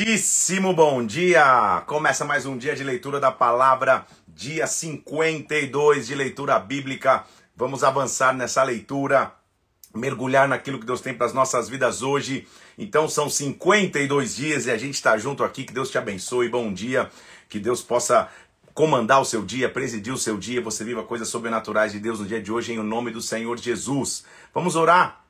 Muitíssimo bom dia! Começa mais um dia de leitura da palavra, dia 52 de leitura bíblica. Vamos avançar nessa leitura, mergulhar naquilo que Deus tem para as nossas vidas hoje. Então são 52 dias e a gente está junto aqui. Que Deus te abençoe. Bom dia. Que Deus possa comandar o seu dia, presidir o seu dia. Você viva coisas sobrenaturais de Deus no dia de hoje, em nome do Senhor Jesus. Vamos orar.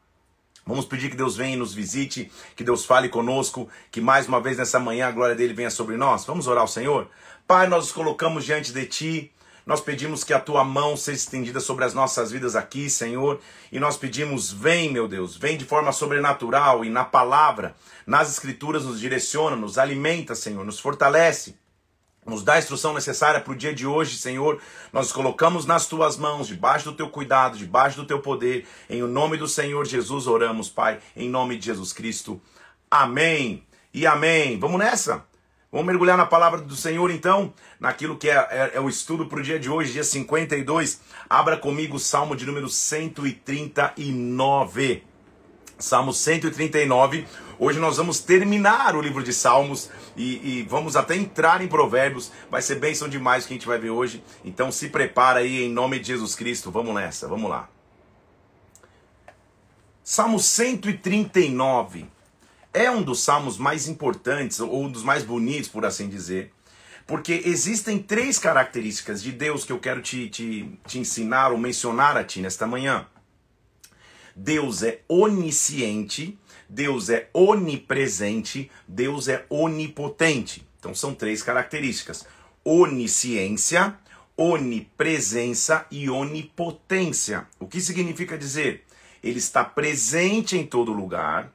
Vamos pedir que Deus venha e nos visite, que Deus fale conosco, que mais uma vez nessa manhã a glória dele venha sobre nós. Vamos orar ao Senhor? Pai, nós nos colocamos diante de ti. Nós pedimos que a tua mão seja estendida sobre as nossas vidas aqui, Senhor, e nós pedimos, vem, meu Deus, vem de forma sobrenatural e na palavra, nas escrituras nos direciona, nos alimenta, Senhor, nos fortalece. Nos dá a instrução necessária para o dia de hoje, Senhor. Nós colocamos nas tuas mãos, debaixo do teu cuidado, debaixo do teu poder. Em o nome do Senhor Jesus oramos, Pai. Em nome de Jesus Cristo. Amém e amém. Vamos nessa? Vamos mergulhar na palavra do Senhor, então, naquilo que é, é, é o estudo para o dia de hoje, dia 52. Abra comigo o Salmo de número 139. Salmo 139. Hoje nós vamos terminar o livro de Salmos e, e, vamos até entrar em Provérbios. Vai ser bênção demais o que a gente vai ver hoje. Então se prepara aí em nome de Jesus Cristo. Vamos nessa, vamos lá. Salmo 139 é um dos salmos mais importantes, ou um dos mais bonitos, por assim dizer. Porque existem três características de Deus que eu quero te, te, te ensinar ou mencionar a ti nesta manhã. Deus é onisciente, Deus é onipresente, Deus é onipotente. Então são três características: onisciência, onipresença e onipotência. O que significa dizer? Ele está presente em todo lugar,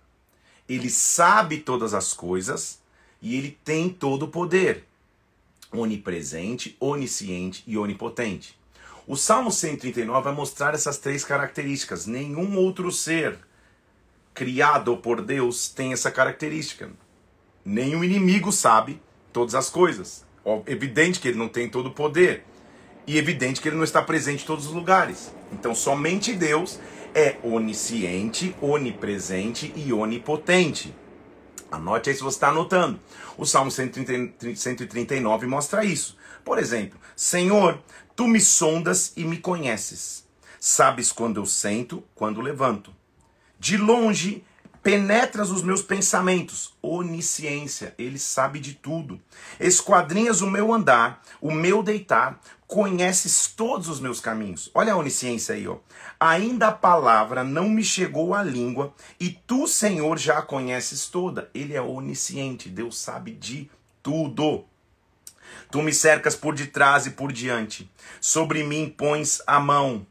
ele sabe todas as coisas e ele tem todo o poder. Onipresente, onisciente e onipotente. O Salmo 139 vai mostrar essas três características. Nenhum outro ser criado por Deus tem essa característica. Nenhum inimigo sabe todas as coisas. Evidente que ele não tem todo o poder. E evidente que ele não está presente em todos os lugares. Então, somente Deus é onisciente, onipresente e onipotente. Anote aí se você está anotando. O Salmo 139 mostra isso. Por exemplo, Senhor, tu me sondas e me conheces. Sabes quando eu sento, quando levanto. De longe penetras os meus pensamentos. Onisciência, ele sabe de tudo. Esquadrinhas o meu andar, o meu deitar, conheces todos os meus caminhos. Olha a onisciência aí, ó. Ainda a palavra não me chegou à língua, e tu, Senhor, já a conheces toda. Ele é onisciente, Deus sabe de tudo. Tu me cercas por detrás e por diante. Sobre mim pões a mão.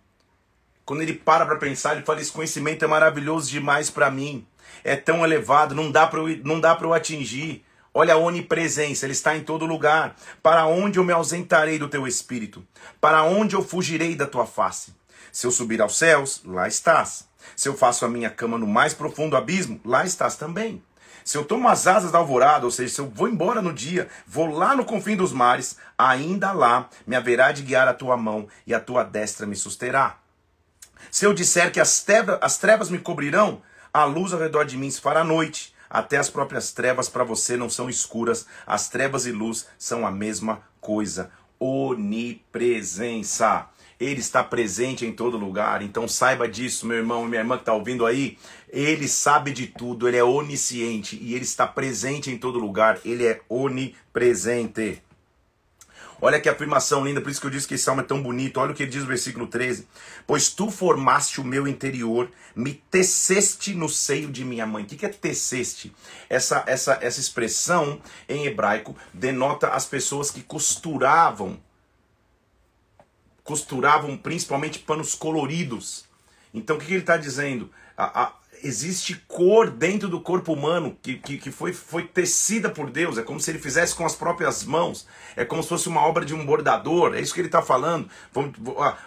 Quando ele para para pensar, ele fala: Esse conhecimento é maravilhoso demais para mim. É tão elevado, não dá para não dá para eu atingir. Olha a onipresença, ele está em todo lugar. Para onde eu me ausentarei do teu espírito? Para onde eu fugirei da tua face? Se eu subir aos céus, lá estás. Se eu faço a minha cama no mais profundo abismo, lá estás também. Se eu tomo as asas da alvorada, ou seja, se eu vou embora no dia, vou lá no confim dos mares, ainda lá me haverá de guiar a tua mão e a tua destra me susterá. Se eu disser que as trevas, as trevas me cobrirão, a luz ao redor de mim se fará noite. Até as próprias trevas para você não são escuras. As trevas e luz são a mesma coisa. Onipresença. Ele está presente em todo lugar. Então saiba disso, meu irmão e minha irmã que está ouvindo aí. Ele sabe de tudo, ele é onisciente e ele está presente em todo lugar. Ele é onipresente. Olha que afirmação linda, por isso que eu disse que esse salmo é tão bonito. Olha o que ele diz no versículo 13: Pois tu formaste o meu interior, me teceste no seio de minha mãe. O que é teceste? Essa, essa, essa expressão em hebraico denota as pessoas que costuravam costuravam principalmente panos coloridos. Então o que, ele está dizendo? A, a, existe cor dentro do corpo humano que, que, que, foi, foi tecida por Deus. É como se ele fizesse com as próprias mãos. É como se fosse uma obra de um bordador. É isso que ele está falando.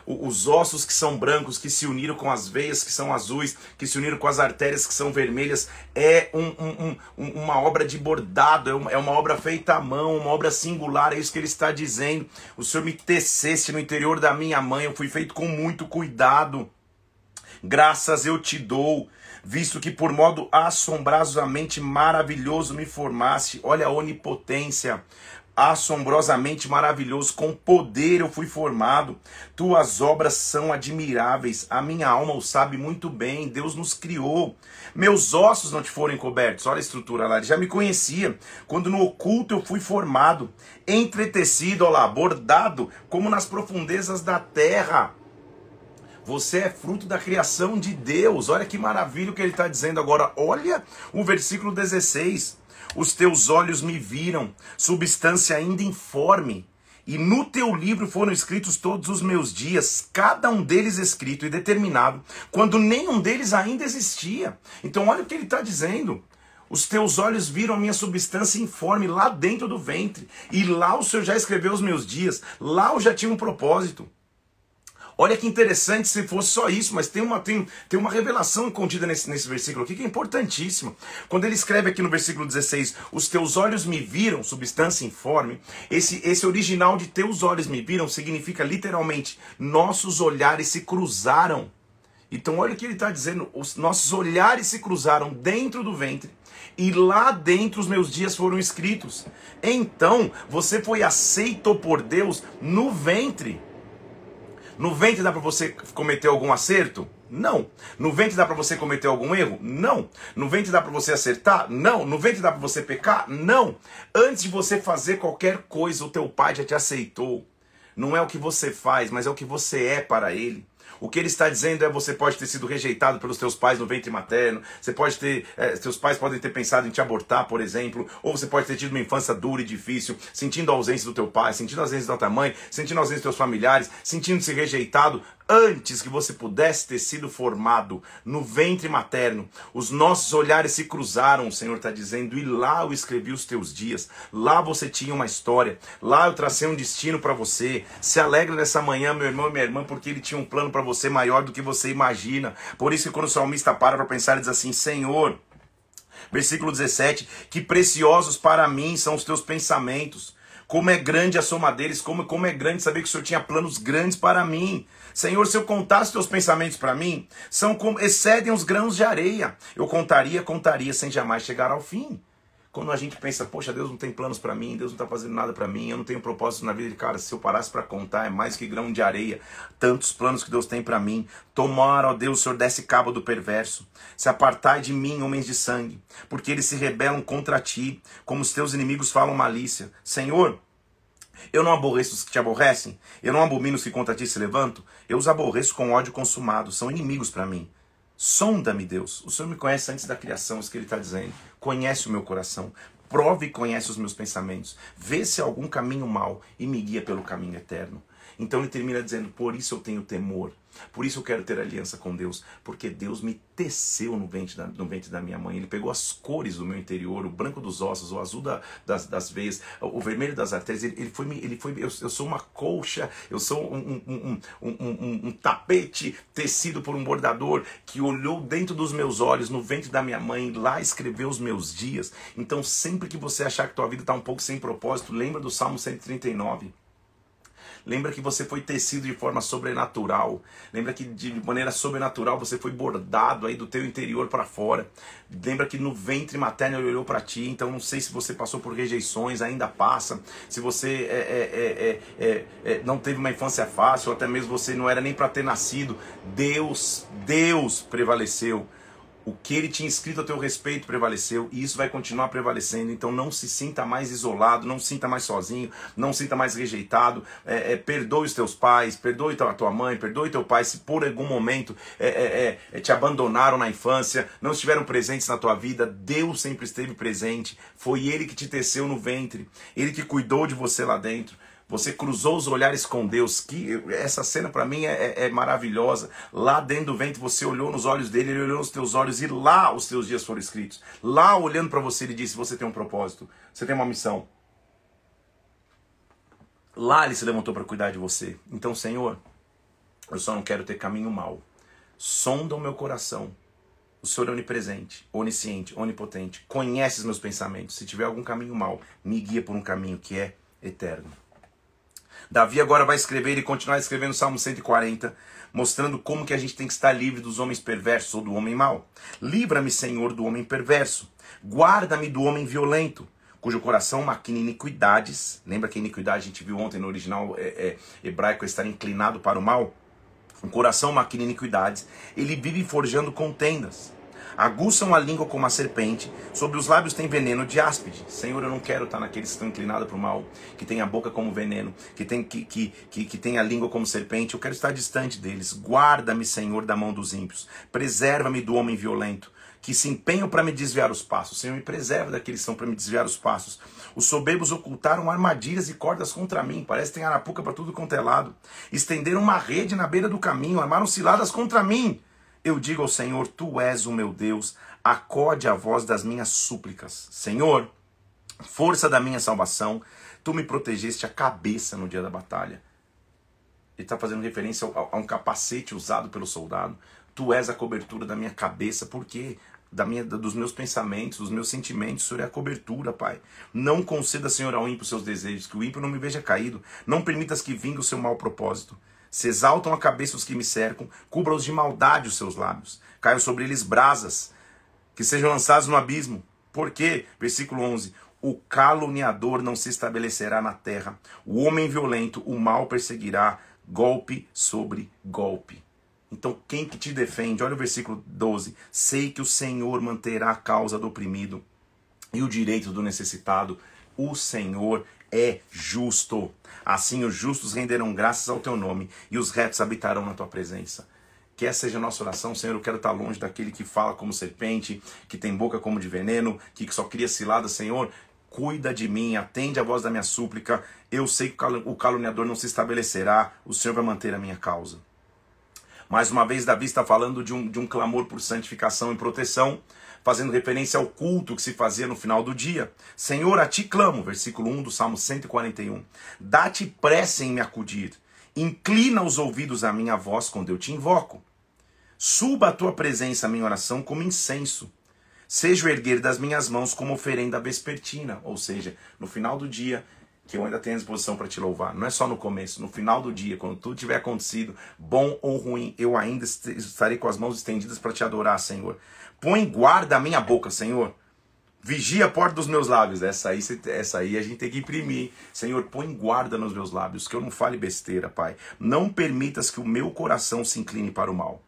Os ossos que são brancos, que se uniram com as veias que são azuis, que se uniram com as artérias que são vermelhas. É um, um, um, uma obra de bordado. É uma, é uma obra feita à mão, uma obra singular. É isso que ele está dizendo. O Senhor me tecesse no interior da minha mãe. Eu fui feito com muito cuidado. Graças eu te dou visto que por modo assombrosamente maravilhoso me formaste. Olha a onipotência, assombrosamente maravilhoso, com poder eu fui formado. Tuas obras são admiráveis, a minha alma o sabe muito bem. Deus nos criou. Meus ossos não te foram encobertos. Olha a estrutura lá, ele já me conhecia. Quando no oculto eu fui formado, entretecido, olha lá, bordado, como nas profundezas da terra. Você é fruto da criação de Deus. Olha que maravilha o que ele está dizendo agora. Olha o versículo 16 os teus olhos me viram, substância ainda informe. E no teu livro foram escritos todos os meus dias, cada um deles escrito e determinado, quando nenhum deles ainda existia. Então, olha o que ele está dizendo. Os teus olhos viram a minha substância informe lá dentro do ventre, e lá o Senhor já escreveu os meus dias, lá eu já tinha um propósito. Olha que interessante se fosse só isso, mas tem uma, tem, tem uma revelação contida nesse, nesse versículo aqui que é importantíssima. Quando ele escreve aqui no versículo 16, os teus olhos me viram, substância informe, esse, esse original de teus olhos me viram significa literalmente, nossos olhares se cruzaram. Então olha o que ele está dizendo, os nossos olhares se cruzaram dentro do ventre e lá dentro os meus dias foram escritos. Então você foi aceito por Deus no ventre. No ventre dá para você cometer algum acerto? Não. No ventre dá para você cometer algum erro? Não. No ventre dá para você acertar? Não. No ventre dá para você pecar? Não. Antes de você fazer qualquer coisa, o teu pai já te aceitou. Não é o que você faz, mas é o que você é para ele. O que ele está dizendo é você pode ter sido rejeitado pelos teus pais no ventre materno, você pode ter, é, seus pais podem ter pensado em te abortar, por exemplo, ou você pode ter tido uma infância dura e difícil, sentindo a ausência do teu pai, sentindo a ausência da tua mãe, sentindo a ausência dos teus familiares, sentindo-se rejeitado, antes que você pudesse ter sido formado no ventre materno, os nossos olhares se cruzaram, o Senhor está dizendo, e lá eu escrevi os teus dias, lá você tinha uma história, lá eu tracei um destino para você. Se alegra nessa manhã, meu irmão e minha irmã, porque ele tinha um plano para você maior do que você imagina. Por isso que quando o salmista para para pensar, ele diz assim: Senhor, versículo 17, que preciosos para mim são os teus pensamentos. Como é grande a soma deles, como, como é grande saber que o Senhor tinha planos grandes para mim. Senhor, se eu contasse teus pensamentos para mim, são como excedem os grãos de areia. Eu contaria, contaria sem jamais chegar ao fim. Quando a gente pensa, poxa, Deus não tem planos para mim, Deus não está fazendo nada para mim, eu não tenho propósito na vida, cara, se eu parasse para contar, é mais que grão de areia, tantos planos que Deus tem para mim. Tomara, ó Deus, o Senhor desce cabo do perverso. Se apartai de mim, homens de sangue, porque eles se rebelam contra ti, como os teus inimigos falam malícia. Senhor, eu não aborreço os que te aborrecem, eu não abomino os que contra ti se levantam, eu os aborreço com ódio consumado, são inimigos para mim. Sonda-me, Deus. O Senhor me conhece antes da criação, isso que ele está dizendo. Conhece o meu coração. Prove e conhece os meus pensamentos. Vê se há algum caminho mau e me guia pelo caminho eterno. Então ele termina dizendo: Por isso eu tenho temor. Por isso eu quero ter aliança com Deus, porque Deus me teceu no ventre da, no ventre da minha mãe. Ele pegou as cores do meu interior, o branco dos ossos, o azul da, das, das veias, o vermelho das artérias. Ele, ele foi, ele foi eu, eu, sou uma colcha, eu sou um, um, um, um, tapete tecido por um bordador que olhou dentro dos meus olhos, no ventre da minha mãe, lá escreveu os meus dias. Então, sempre que você achar que tua vida está um pouco sem propósito, lembra do Salmo 139. Lembra que você foi tecido de forma sobrenatural. Lembra que de maneira sobrenatural você foi bordado aí do teu interior para fora. Lembra que no ventre materno ele olhou para ti. Então não sei se você passou por rejeições, ainda passa. Se você é, é, é, é não teve uma infância fácil, ou até mesmo você não era nem para ter nascido. Deus, Deus prevaleceu o que ele tinha escrito a teu respeito prevaleceu e isso vai continuar prevalecendo. Então não se sinta mais isolado, não se sinta mais sozinho, não se sinta mais rejeitado. É, é, perdoe os teus pais, perdoe a tua mãe, perdoe teu pai se por algum momento é, é, é, é, te abandonaram na infância, não estiveram presentes na tua vida. Deus sempre esteve presente. Foi Ele que te teceu no ventre, Ele que cuidou de você lá dentro. Você cruzou os olhares com Deus. Que essa cena para mim é, é, é, maravilhosa. Lá dentro do vento você olhou nos olhos dele, ele olhou nos teus olhos e lá os teus dias foram escritos. Lá olhando para você ele disse: você tem um propósito, você tem uma missão. Lá ele se levantou para cuidar de você. Então, Senhor, eu só não quero ter caminho mau. Sonda o meu coração. O Senhor é onipresente, onisciente, onipotente. Conhece os meus pensamentos. Se tiver algum caminho mau, me guia por um caminho que é eterno. Davi agora vai escrever e continuar escrevendo o Salmo 140, mostrando como que a gente tem que estar livre dos homens perversos ou do homem mau. Livra-me, Senhor, do homem perverso. Guarda-me do homem violento, cujo coração maquina iniquidades. Lembra que iniquidade a gente viu ontem no original é, é, hebraico estar inclinado para o mal? Um coração maquina iniquidades. Ele vive forjando contendas aguçam a língua como a serpente, sobre os lábios tem veneno de áspide. Senhor, eu não quero estar naqueles que estão inclinados para o mal, que tem a boca como veneno, que tem, que, que, que, que tem a língua como serpente. Eu quero estar distante deles. Guarda-me, Senhor, da mão dos ímpios. Preserva-me do homem violento que se empenham para me desviar os passos. Senhor, me preserva daqueles que são para me desviar os passos. Os soberbos ocultaram armadilhas e cordas contra mim. Parece que tem arapuca para tudo quanto é lado. Estenderam uma rede na beira do caminho, armaram ciladas contra mim. Eu digo ao Senhor: Tu és o meu Deus, acode a voz das minhas súplicas. Senhor, força da minha salvação, tu me protegeste a cabeça no dia da batalha. Ele está fazendo referência a, um capacete usado pelo soldado. Tu és a cobertura da minha cabeça, por quê? Da minha, dos meus pensamentos, dos meus sentimentos, Senhor é a cobertura, Pai. Não conceda, Senhor, ao ímpio seus desejos, que o ímpio não me veja caído. Não permitas que vingue o seu mau propósito. Se exaltam a cabeça os que me cercam, cubra-os de maldade os seus lábios. Caiam sobre eles brasas, que sejam lançados no abismo. Por quê? Versículo 11. O caluniador não se estabelecerá na terra. O homem violento, o mal perseguirá, golpe sobre golpe. Então, quem que te defende? Olha o versículo 12. Sei que o Senhor manterá a causa do oprimido e o direito do necessitado. O Senhor é justo. Assim os justos renderão graças ao teu nome e os retos habitarão na tua presença. Que essa seja a nossa oração, Senhor. Eu quero estar longe daquele que fala como serpente, que tem boca como de veneno, que só cria cilada, Senhor. Cuida de mim, atende a voz da minha súplica. Eu sei que o caluniador não se estabelecerá, o Senhor vai manter a minha causa. Mais uma vez, Davi está falando de um, de um clamor por santificação e proteção fazendo referência ao culto que se fazia no final do dia. Senhor, a ti clamo, versículo 1 do Salmo 141. Dá-te pressa em me acudir. Inclina os ouvidos à minha voz quando eu te invoco. Suba a tua presença a minha oração como incenso. Seja o erguer das minhas mãos como oferenda vespertina, ou seja, no final do dia, que eu ainda tenho disposição para te louvar. Não é só no começo, no final do dia, quando tudo tiver acontecido, bom ou ruim, eu ainda estarei com as mãos estendidas para te adorar, Senhor. Põe guarda a minha boca, Senhor. Vigia a porta dos meus lábios. Essa aí, essa aí a gente tem que imprimir. Senhor, põe guarda nos meus lábios, que eu não fale besteira, Pai. Não permitas que o meu coração se incline para o mal.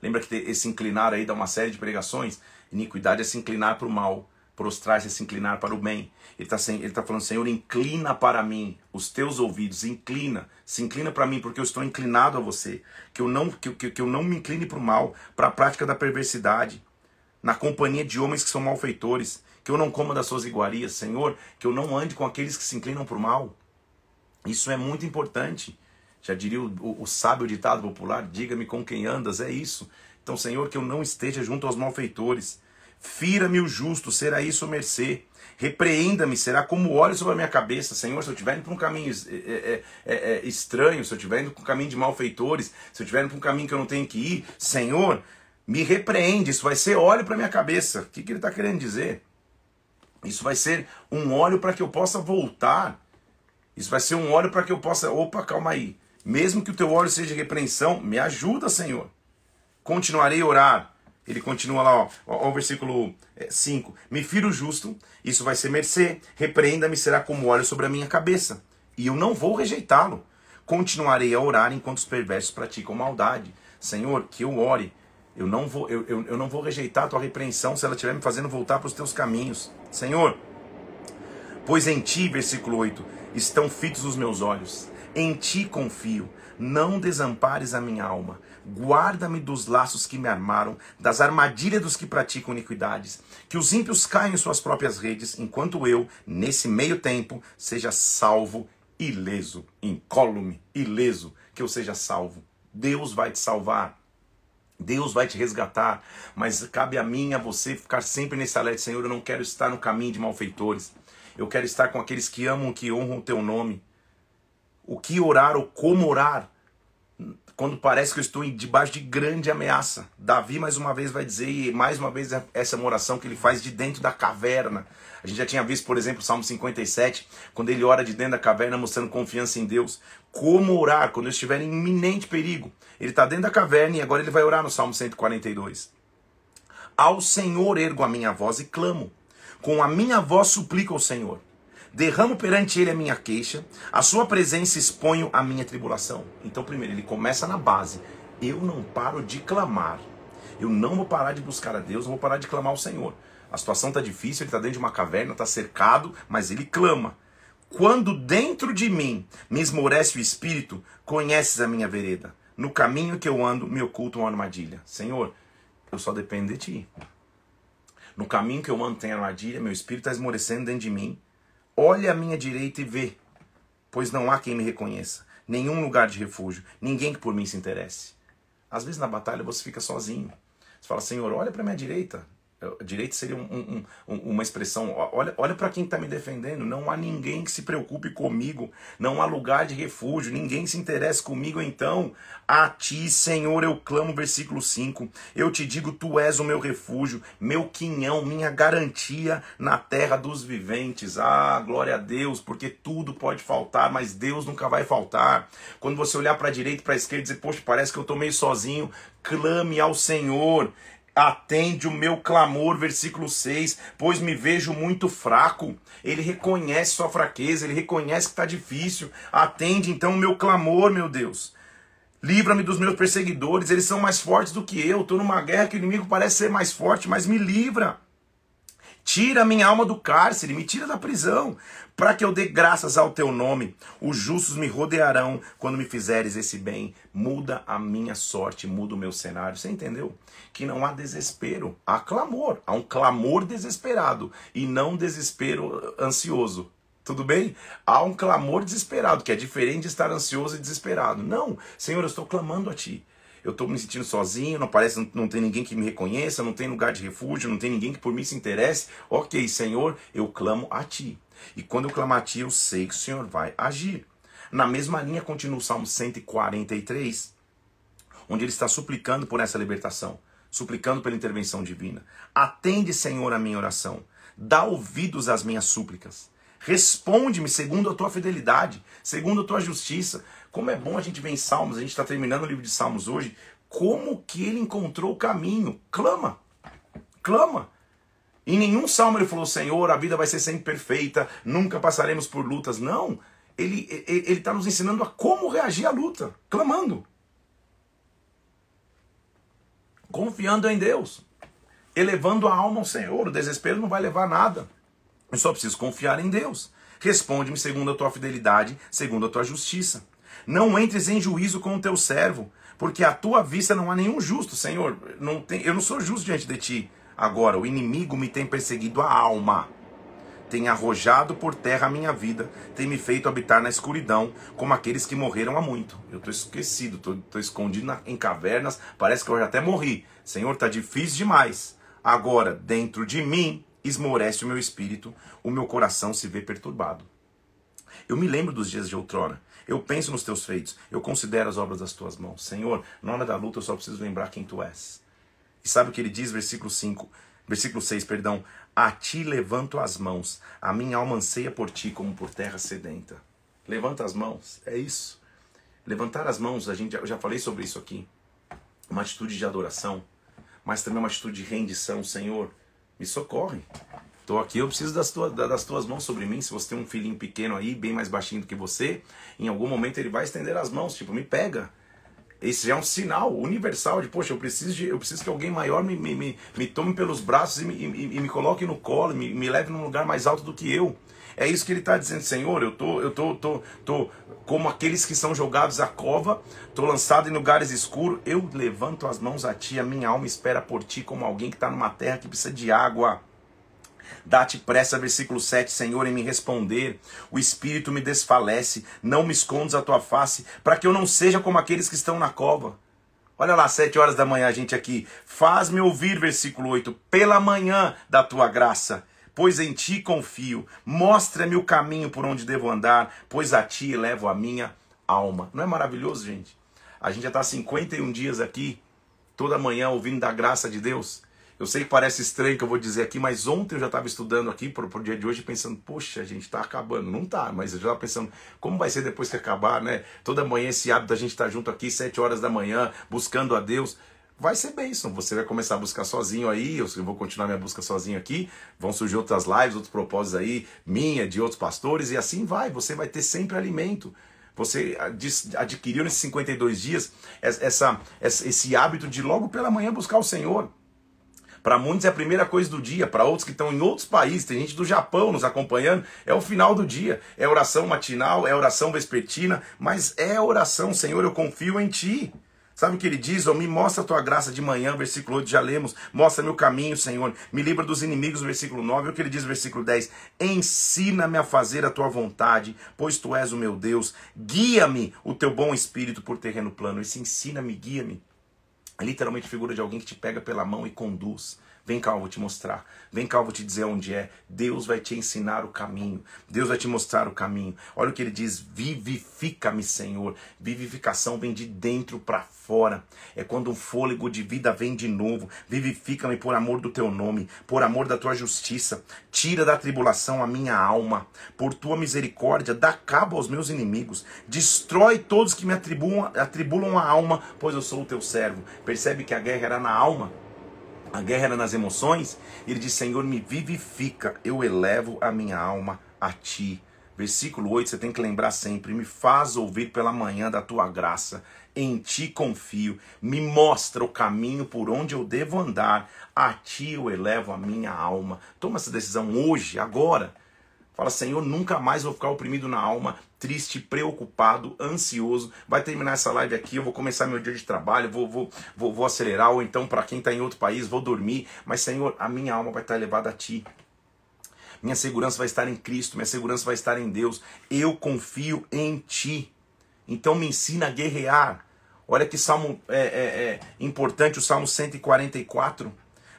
Lembra que esse inclinar aí dá uma série de pregações? Iniquidade é se inclinar para o mal prostrar-se e se inclinar para o bem. Ele está tá falando, Senhor, inclina para mim os teus ouvidos, inclina, se inclina para mim, porque eu estou inclinado a você. Que eu não, que, que, que eu não me incline para o mal, para a prática da perversidade, na companhia de homens que são malfeitores, que eu não coma das suas iguarias, Senhor, que eu não ande com aqueles que se inclinam para o mal. Isso é muito importante. Já diria o, o, o sábio ditado popular: diga-me com quem andas, é isso. Então, Senhor, que eu não esteja junto aos malfeitores Fira-me o justo, será isso mercê. Repreenda-me, será como óleo sobre a minha cabeça. Senhor, se eu estiver indo para um caminho é, é, é, estranho, se eu estiver indo para um caminho de malfeitores, se eu estiver indo para um caminho que eu não tenho que ir, Senhor, me repreende. Isso vai ser óleo para minha cabeça. O que, que ele está querendo dizer? Isso vai ser um óleo para que eu possa voltar. Isso vai ser um óleo para que eu possa. Opa, calma aí. Mesmo que o teu óleo seja repreensão, me ajuda, Senhor. Continuarei a orar ele continua lá, ó, ó, o versículo 5. É, Me firo justo, isso vai ser mercê, repreenda-me, será como óleo sobre a minha cabeça. E eu não vou rejeitá-lo. Continuarei a orar enquanto os perversos praticam maldade. Senhor, que eu ore. Eu não vou, eu, eu, eu não vou rejeitar a tua repreensão se ela estiver me fazendo voltar para os teus caminhos. Senhor, pois em ti, versículo 8, estão fitos os meus olhos. Em ti confio. Não desampares a minha alma. Guarda-me dos laços que me armaram, das armadilhas dos que praticam iniquidades. Que os ímpios caiam em suas próprias redes, enquanto eu, nesse meio tempo, seja salvo ileso, incólume, ileso, que eu seja salvo. Deus vai te salvar. Deus vai te resgatar, mas cabe a mim, a você, ficar sempre nesse alerta, Senhor, eu não quero estar no caminho de malfeitores. Eu quero estar com aqueles que amam, que honram o teu nome. O que orar ou como orar quando parece que eu estou debaixo de grande ameaça. Davi mais uma vez vai dizer, e mais uma vez essa é uma oração que ele faz de dentro da caverna. A gente já tinha visto, por exemplo, o Salmo 57, quando ele ora de dentro da caverna mostrando confiança em Deus. Como orar quando eu estiver em iminente perigo. Ele está dentro da caverna e agora ele vai orar no Salmo 142. Ao Senhor ergo a minha voz e clamo. Com a minha voz suplico ao Senhor. Derramo perante ele a minha queixa, a sua presença exponho a minha tribulação. Então, primeiro, ele começa na base. Eu não paro de clamar. Eu não vou parar de buscar a Deus, não vou parar de clamar ao Senhor. A situação está difícil, ele está dentro de uma caverna, está cercado, mas ele clama. Quando dentro de mim me esmorece o espírito, conheces a minha vereda. No caminho que eu ando, me oculta uma armadilha. Senhor, eu só dependo de ti. No caminho que eu ando tem armadilha, meu espírito está esmorecendo dentro de mim. Olhe à minha direita e vê, pois não há quem me reconheça, nenhum lugar de refúgio, ninguém que por mim se interesse. Às vezes na batalha você fica sozinho. Você fala, Senhor, olha para minha direita, Direito seria um, um, uma expressão. Olha, olha para quem está me defendendo. Não há ninguém que se preocupe comigo. Não há lugar de refúgio. Ninguém se interessa comigo. Então, a ti, Senhor, eu clamo. Versículo 5. Eu te digo: Tu és o meu refúgio, meu quinhão, minha garantia na terra dos viventes. Ah, glória a Deus, porque tudo pode faltar, mas Deus nunca vai faltar. Quando você olhar para a direita e para a esquerda e dizer: Poxa, parece que eu estou meio sozinho. Clame ao Senhor. Atende o meu clamor, versículo 6, pois me vejo muito fraco. Ele reconhece sua fraqueza, ele reconhece que está difícil. Atende então o meu clamor, meu Deus. Livra-me dos meus perseguidores, eles são mais fortes do que eu. Estou numa guerra que o inimigo parece ser mais forte, mas me livra. Tira minha alma do cárcere, me tira da prisão, para que eu dê graças ao teu nome. Os justos me rodearão quando me fizeres esse bem. Muda a minha sorte, muda o meu cenário. Você entendeu? Que não há desespero, há clamor. Há um clamor desesperado e não desespero ansioso. Tudo bem? Há um clamor desesperado, que é diferente de estar ansioso e desesperado. Não, Senhor, eu estou clamando a Ti eu estou me sentindo sozinho, não parece, não, não tem ninguém que me reconheça, não tem lugar de refúgio, não tem ninguém que por mim se interesse. Ok, Senhor, eu clamo a Ti. E quando eu clamo a Ti, eu sei que o Senhor vai agir. Na mesma linha continua o Salmo 143, onde ele está suplicando por essa libertação, suplicando pela intervenção divina. Atende, Senhor, a minha oração. Dá ouvidos às minhas súplicas. Responde-me segundo a tua fidelidade, segundo a tua justiça. Como é bom a gente ver em Salmos, a gente está terminando o livro de Salmos hoje, como que ele encontrou o caminho. Clama, clama. Em nenhum salmo ele falou, Senhor, a vida vai ser sempre perfeita, nunca passaremos por lutas. Não, ele está nos ensinando a como reagir à luta, clamando. Confiando em Deus, elevando a alma ao Senhor. O desespero não vai levar a nada. Eu só preciso confiar em Deus. Responde-me segundo a tua fidelidade, segundo a tua justiça. Não entres em juízo com o teu servo, porque à tua vista não há nenhum justo, Senhor. Não tem, eu não sou justo diante de ti. Agora, o inimigo me tem perseguido a alma, tem arrojado por terra a minha vida, tem me feito habitar na escuridão, como aqueles que morreram há muito. Eu estou esquecido, estou escondido na, em cavernas, parece que eu já até morri. Senhor, está difícil demais. Agora, dentro de mim, esmorece o meu espírito, o meu coração se vê perturbado. Eu me lembro dos dias de outrora. Eu penso nos teus feitos, eu considero as obras das tuas mãos. Senhor, na hora da luta eu só preciso lembrar quem tu és. E sabe o que ele diz, versículo 5, versículo 6, perdão? A ti levanto as mãos, a minha alma anseia por ti como por terra sedenta. Levanta as mãos, é isso. Levantar as mãos, a gente, eu já falei sobre isso aqui. Uma atitude de adoração, mas também uma atitude de rendição. Senhor, me socorre. Estou aqui, eu preciso das tuas, das tuas mãos sobre mim. Se você tem um filhinho pequeno aí, bem mais baixinho do que você, em algum momento ele vai estender as mãos, tipo, me pega. Esse já é um sinal universal de, poxa, eu preciso, de, eu preciso que alguém maior me, me, me, me tome pelos braços e me, e, e me coloque no colo, me, me leve num lugar mais alto do que eu. É isso que ele está dizendo, Senhor, eu tô, eu tô, tô, tô como aqueles que são jogados à cova, tô lançado em lugares escuros, eu levanto as mãos a ti, a minha alma espera por ti como alguém que está numa terra que precisa de água. Dá-te pressa, versículo 7, Senhor, em me responder. O espírito me desfalece, não me escondes a tua face, para que eu não seja como aqueles que estão na cova. Olha lá, sete horas da manhã, a gente aqui. Faz-me ouvir, versículo 8, pela manhã da tua graça pois em ti confio. Mostra-me o caminho por onde devo andar, pois a ti levo a minha alma. Não é maravilhoso, gente? A gente já está 51 dias aqui, toda manhã ouvindo da graça de Deus. Eu sei que parece estranho que eu vou dizer aqui, mas ontem eu já estava estudando aqui para o dia de hoje pensando, poxa, a gente está acabando. Não está, mas eu já estava pensando, como vai ser depois que acabar, né? Toda manhã esse hábito da gente estar tá junto aqui, sete horas da manhã, buscando a Deus. Vai ser bênção. Você vai começar a buscar sozinho aí, eu vou continuar minha busca sozinho aqui. Vão surgir outras lives, outros propósitos aí, minha, de outros pastores, e assim vai. Você vai ter sempre alimento. Você adquiriu nesses 52 dias essa, esse hábito de logo pela manhã buscar o Senhor. Para muitos é a primeira coisa do dia, para outros que estão em outros países, tem gente do Japão nos acompanhando, é o final do dia. É oração matinal, é oração vespertina, mas é oração, Senhor, eu confio em Ti. Sabe o que ele diz? Oh, me mostra a tua graça de manhã, versículo 8, já lemos. Mostra meu caminho, Senhor. Me livra dos inimigos, versículo 9. o que ele diz, versículo 10. Ensina-me a fazer a tua vontade, pois tu és o meu Deus. Guia-me o teu bom espírito por terreno plano. Esse ensina-me, guia-me. É literalmente figura de alguém que te pega pela mão e conduz. Vem cá, eu vou te mostrar. Vem cá, eu vou te dizer onde é. Deus vai te ensinar o caminho. Deus vai te mostrar o caminho. Olha o que ele diz: vivifica-me, Senhor. Vivificação vem de dentro para fora. É quando um fôlego de vida vem de novo. Vivifica-me por amor do teu nome, por amor da tua justiça. Tira da tribulação a minha alma. Por tua misericórdia, dá cabo aos meus inimigos. Destrói todos que me atribulam, atribulam a alma, pois eu sou o teu servo. Percebe que a guerra era na alma a guerra era nas emoções. Ele diz: Senhor, me vivifica, eu elevo a minha alma a ti. Versículo 8, você tem que lembrar sempre: me faz ouvir pela manhã da tua graça, em ti confio, me mostra o caminho por onde eu devo andar, a ti eu elevo a minha alma. Toma essa decisão hoje, agora. Fala, Senhor, nunca mais vou ficar oprimido na alma, triste, preocupado, ansioso. Vai terminar essa live aqui, eu vou começar meu dia de trabalho, vou, vou, vou, vou acelerar, ou então, para quem está em outro país, vou dormir. Mas, Senhor, a minha alma vai estar elevada a Ti. Minha segurança vai estar em Cristo, minha segurança vai estar em Deus. Eu confio em Ti. Então, me ensina a guerrear. Olha que salmo é, é, é importante, o Salmo 144.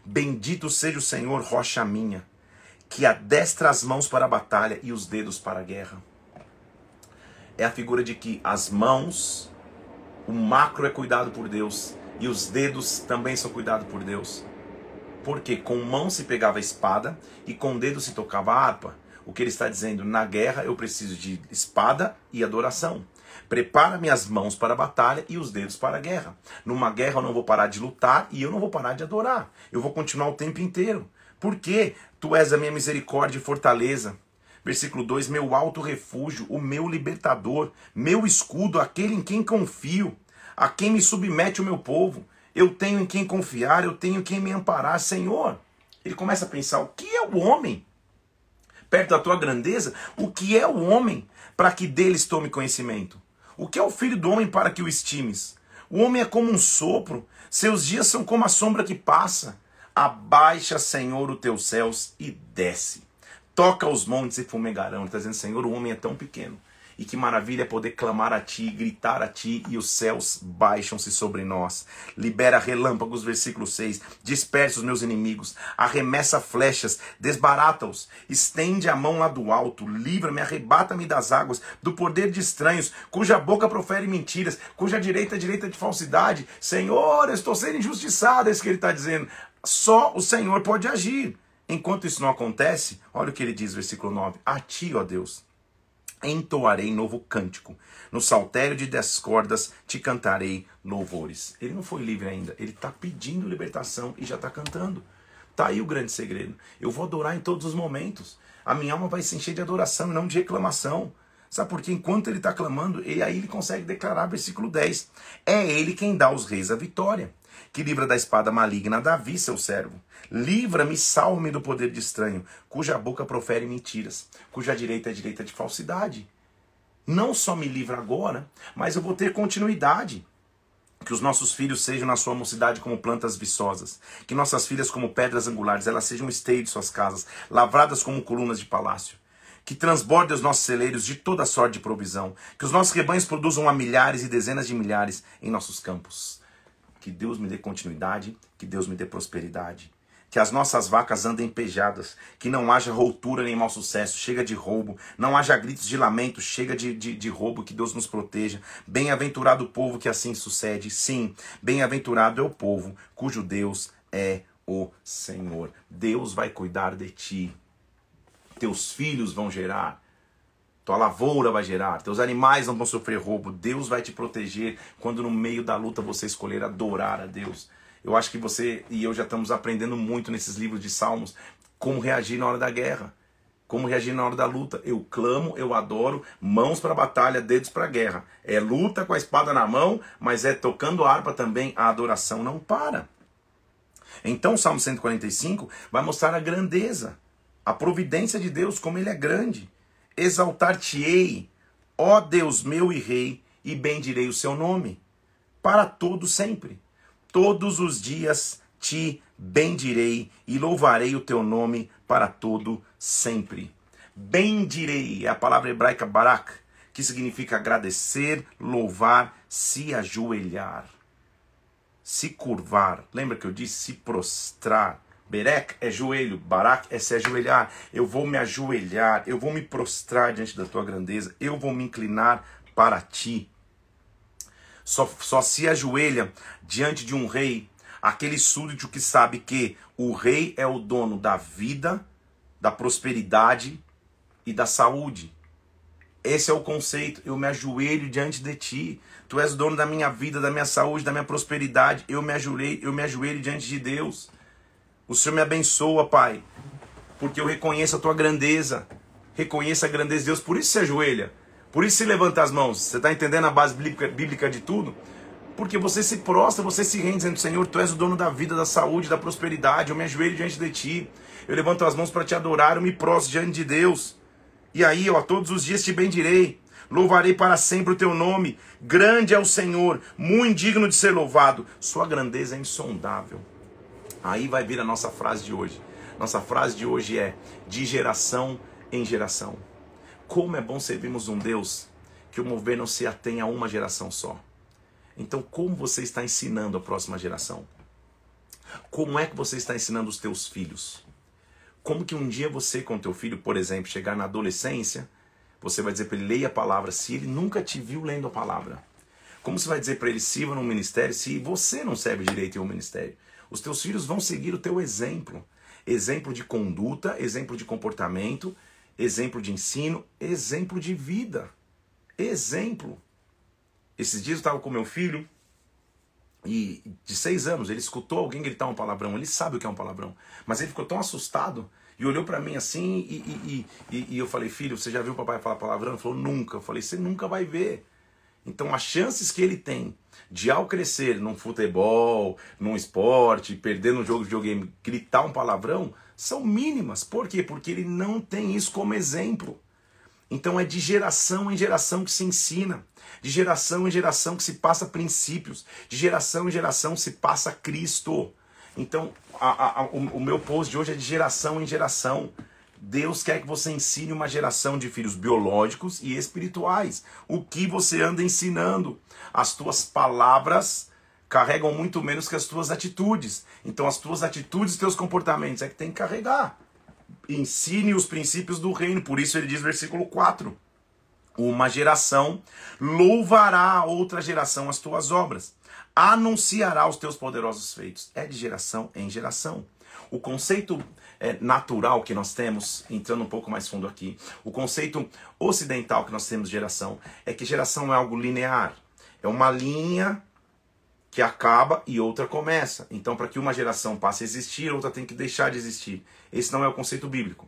Bendito seja o Senhor, rocha minha que adestra as mãos para a batalha e os dedos para a guerra. É a figura de que as mãos, o macro é cuidado por Deus e os dedos também são cuidados por Deus. Porque com mão se pegava a espada e com dedo se tocava a harpa. O que ele está dizendo, na guerra eu preciso de espada e adoração. Prepara minhas mãos para a batalha e os dedos para a guerra. Numa guerra eu não vou parar de lutar e eu não vou parar de adorar. Eu vou continuar o tempo inteiro. Porque tu és a minha misericórdia e fortaleza. Versículo 2: Meu alto refúgio, o meu libertador, meu escudo, aquele em quem confio, a quem me submete o meu povo. Eu tenho em quem confiar, eu tenho em quem me amparar, Senhor. Ele começa a pensar: o que é o homem? Perto da tua grandeza, o que é o homem para que deles tome conhecimento? O que é o filho do homem para que o estimes? O homem é como um sopro, seus dias são como a sombra que passa. Abaixa, Senhor, os teus céus e desce. Toca os montes e fumegarão. Ele está dizendo, Senhor, o homem é tão pequeno. E que maravilha é poder clamar a Ti, gritar a Ti, e os céus baixam-se sobre nós. Libera relâmpagos, versículo 6. Dispersa os meus inimigos, arremessa flechas, desbarata-os, estende a mão lá do alto, livra-me, arrebata-me das águas, do poder de estranhos, cuja boca profere mentiras, cuja direita é direita de falsidade. Senhor, eu estou sendo injustiçado, é isso que ele está dizendo. Só o Senhor pode agir. Enquanto isso não acontece, olha o que ele diz, versículo 9: A ti, ó Deus, entoarei novo cântico. No saltério de dez cordas te cantarei louvores. Ele não foi livre ainda, ele está pedindo libertação e já está cantando. Tá aí o grande segredo. Eu vou adorar em todos os momentos. A minha alma vai se encher de adoração e não de reclamação. Sabe por quê? Enquanto ele está clamando, e aí ele consegue declarar, versículo 10: É ele quem dá aos reis a vitória que livra da espada maligna Davi, seu servo. Livra-me, salve-me do poder de estranho, cuja boca profere mentiras, cuja direita é direita de falsidade. Não só me livra agora, mas eu vou ter continuidade. Que os nossos filhos sejam na sua mocidade como plantas viçosas. Que nossas filhas como pedras angulares, elas sejam esteio de suas casas, lavradas como colunas de palácio. Que transborde os nossos celeiros de toda sorte de provisão. Que os nossos rebanhos produzam a milhares e dezenas de milhares em nossos campos. Que Deus me dê continuidade, que Deus me dê prosperidade. que as nossas vacas andem pejadas, que não haja routura nem mau sucesso, chega de roubo, não haja gritos de lamento, chega de, de, de roubo, que Deus nos proteja. Bem-aventurado o povo que assim sucede, sim, bem-aventurado é o povo cujo Deus é o Senhor. Deus vai cuidar de ti, teus filhos vão gerar, tua lavoura vai gerar, teus animais não vão sofrer roubo, Deus vai te proteger quando no meio da luta você escolher adorar a Deus. Eu acho que você e eu já estamos aprendendo muito nesses livros de Salmos como reagir na hora da guerra, como reagir na hora da luta. Eu clamo, eu adoro, mãos para a batalha, dedos para a guerra. É luta com a espada na mão, mas é tocando harpa também, a adoração não para. Então o Salmo 145 vai mostrar a grandeza, a providência de Deus, como ele é grande. Exaltar-te-ei, ó Deus meu e rei, e bendirei o seu nome, para todo sempre. Todos os dias te bendirei e louvarei o teu nome para todo sempre. Bendirei é a palavra hebraica barak, que significa agradecer, louvar, se ajoelhar, se curvar. Lembra que eu disse se prostrar? Berek é joelho, Barak é se ajoelhar. Eu vou me ajoelhar, eu vou me prostrar diante da tua grandeza, eu vou me inclinar para ti só, só se ajoelha diante de um rei aquele súdito que sabe que o rei é o dono da vida, da prosperidade e da saúde. Esse é o conceito. Eu me ajoelho diante de ti. Tu és o dono da minha vida, da minha saúde, da minha prosperidade. Eu me ajoelho, eu me ajoelho diante de Deus. O Senhor me abençoa, Pai, porque eu reconheço a tua grandeza. Reconheça a grandeza de Deus, por isso se ajoelha. Por isso se levanta as mãos. Você está entendendo a base bíblica de tudo? Porque você se prostra, você se rende dizendo, Senhor, Tu és o dono da vida, da saúde, da prosperidade. Eu me ajoelho diante de Ti. Eu levanto as mãos para Te adorar, eu me prostro diante de Deus. E aí, ó, todos os dias Te bendirei. Louvarei para sempre o Teu nome. Grande é o Senhor, muito digno de ser louvado. Sua grandeza é insondável. Aí vai vir a nossa frase de hoje. Nossa frase de hoje é: de geração em geração. Como é bom servirmos um Deus que o mover não se atém a uma geração só. Então, como você está ensinando a próxima geração? Como é que você está ensinando os teus filhos? Como que um dia você com teu filho, por exemplo, chegar na adolescência, você vai dizer para ele leia a palavra se ele nunca te viu lendo a palavra? Como você vai dizer para ele sirva no ministério se você não serve direito em um ministério? Os teus filhos vão seguir o teu exemplo. Exemplo de conduta, exemplo de comportamento, exemplo de ensino, exemplo de vida. Exemplo. Esses dias eu estava com meu filho, e de seis anos, ele escutou alguém gritar um palavrão, ele sabe o que é um palavrão, mas ele ficou tão assustado e olhou para mim assim e, e, e, e, eu falei, filho, você já viu o papai falar palavrão? Ele falou, nunca. Eu falei, você nunca vai ver. Então as chances que ele tem de ao crescer num futebol, num esporte, perder no jogo de videogame, gritar um palavrão, são mínimas. Por quê? Porque ele não tem isso como exemplo. Então é de geração em geração que se ensina, de geração em geração que se passa princípios, de geração em geração se passa Cristo. Então a, a, o, o meu post de hoje é de geração em geração. Deus quer que você ensine uma geração de filhos biológicos e espirituais. O que você anda ensinando? As tuas palavras carregam muito menos que as tuas atitudes. Então, as tuas atitudes e teus comportamentos é que tem que carregar. Ensine os princípios do reino. Por isso ele diz, versículo 4: Uma geração louvará a outra geração as tuas obras, anunciará os teus poderosos feitos. É de geração em geração. O conceito é, natural que nós temos, entrando um pouco mais fundo aqui, o conceito ocidental que nós temos de geração é que geração é algo linear. É uma linha que acaba e outra começa. Então, para que uma geração passe a existir, outra tem que deixar de existir. Esse não é o conceito bíblico.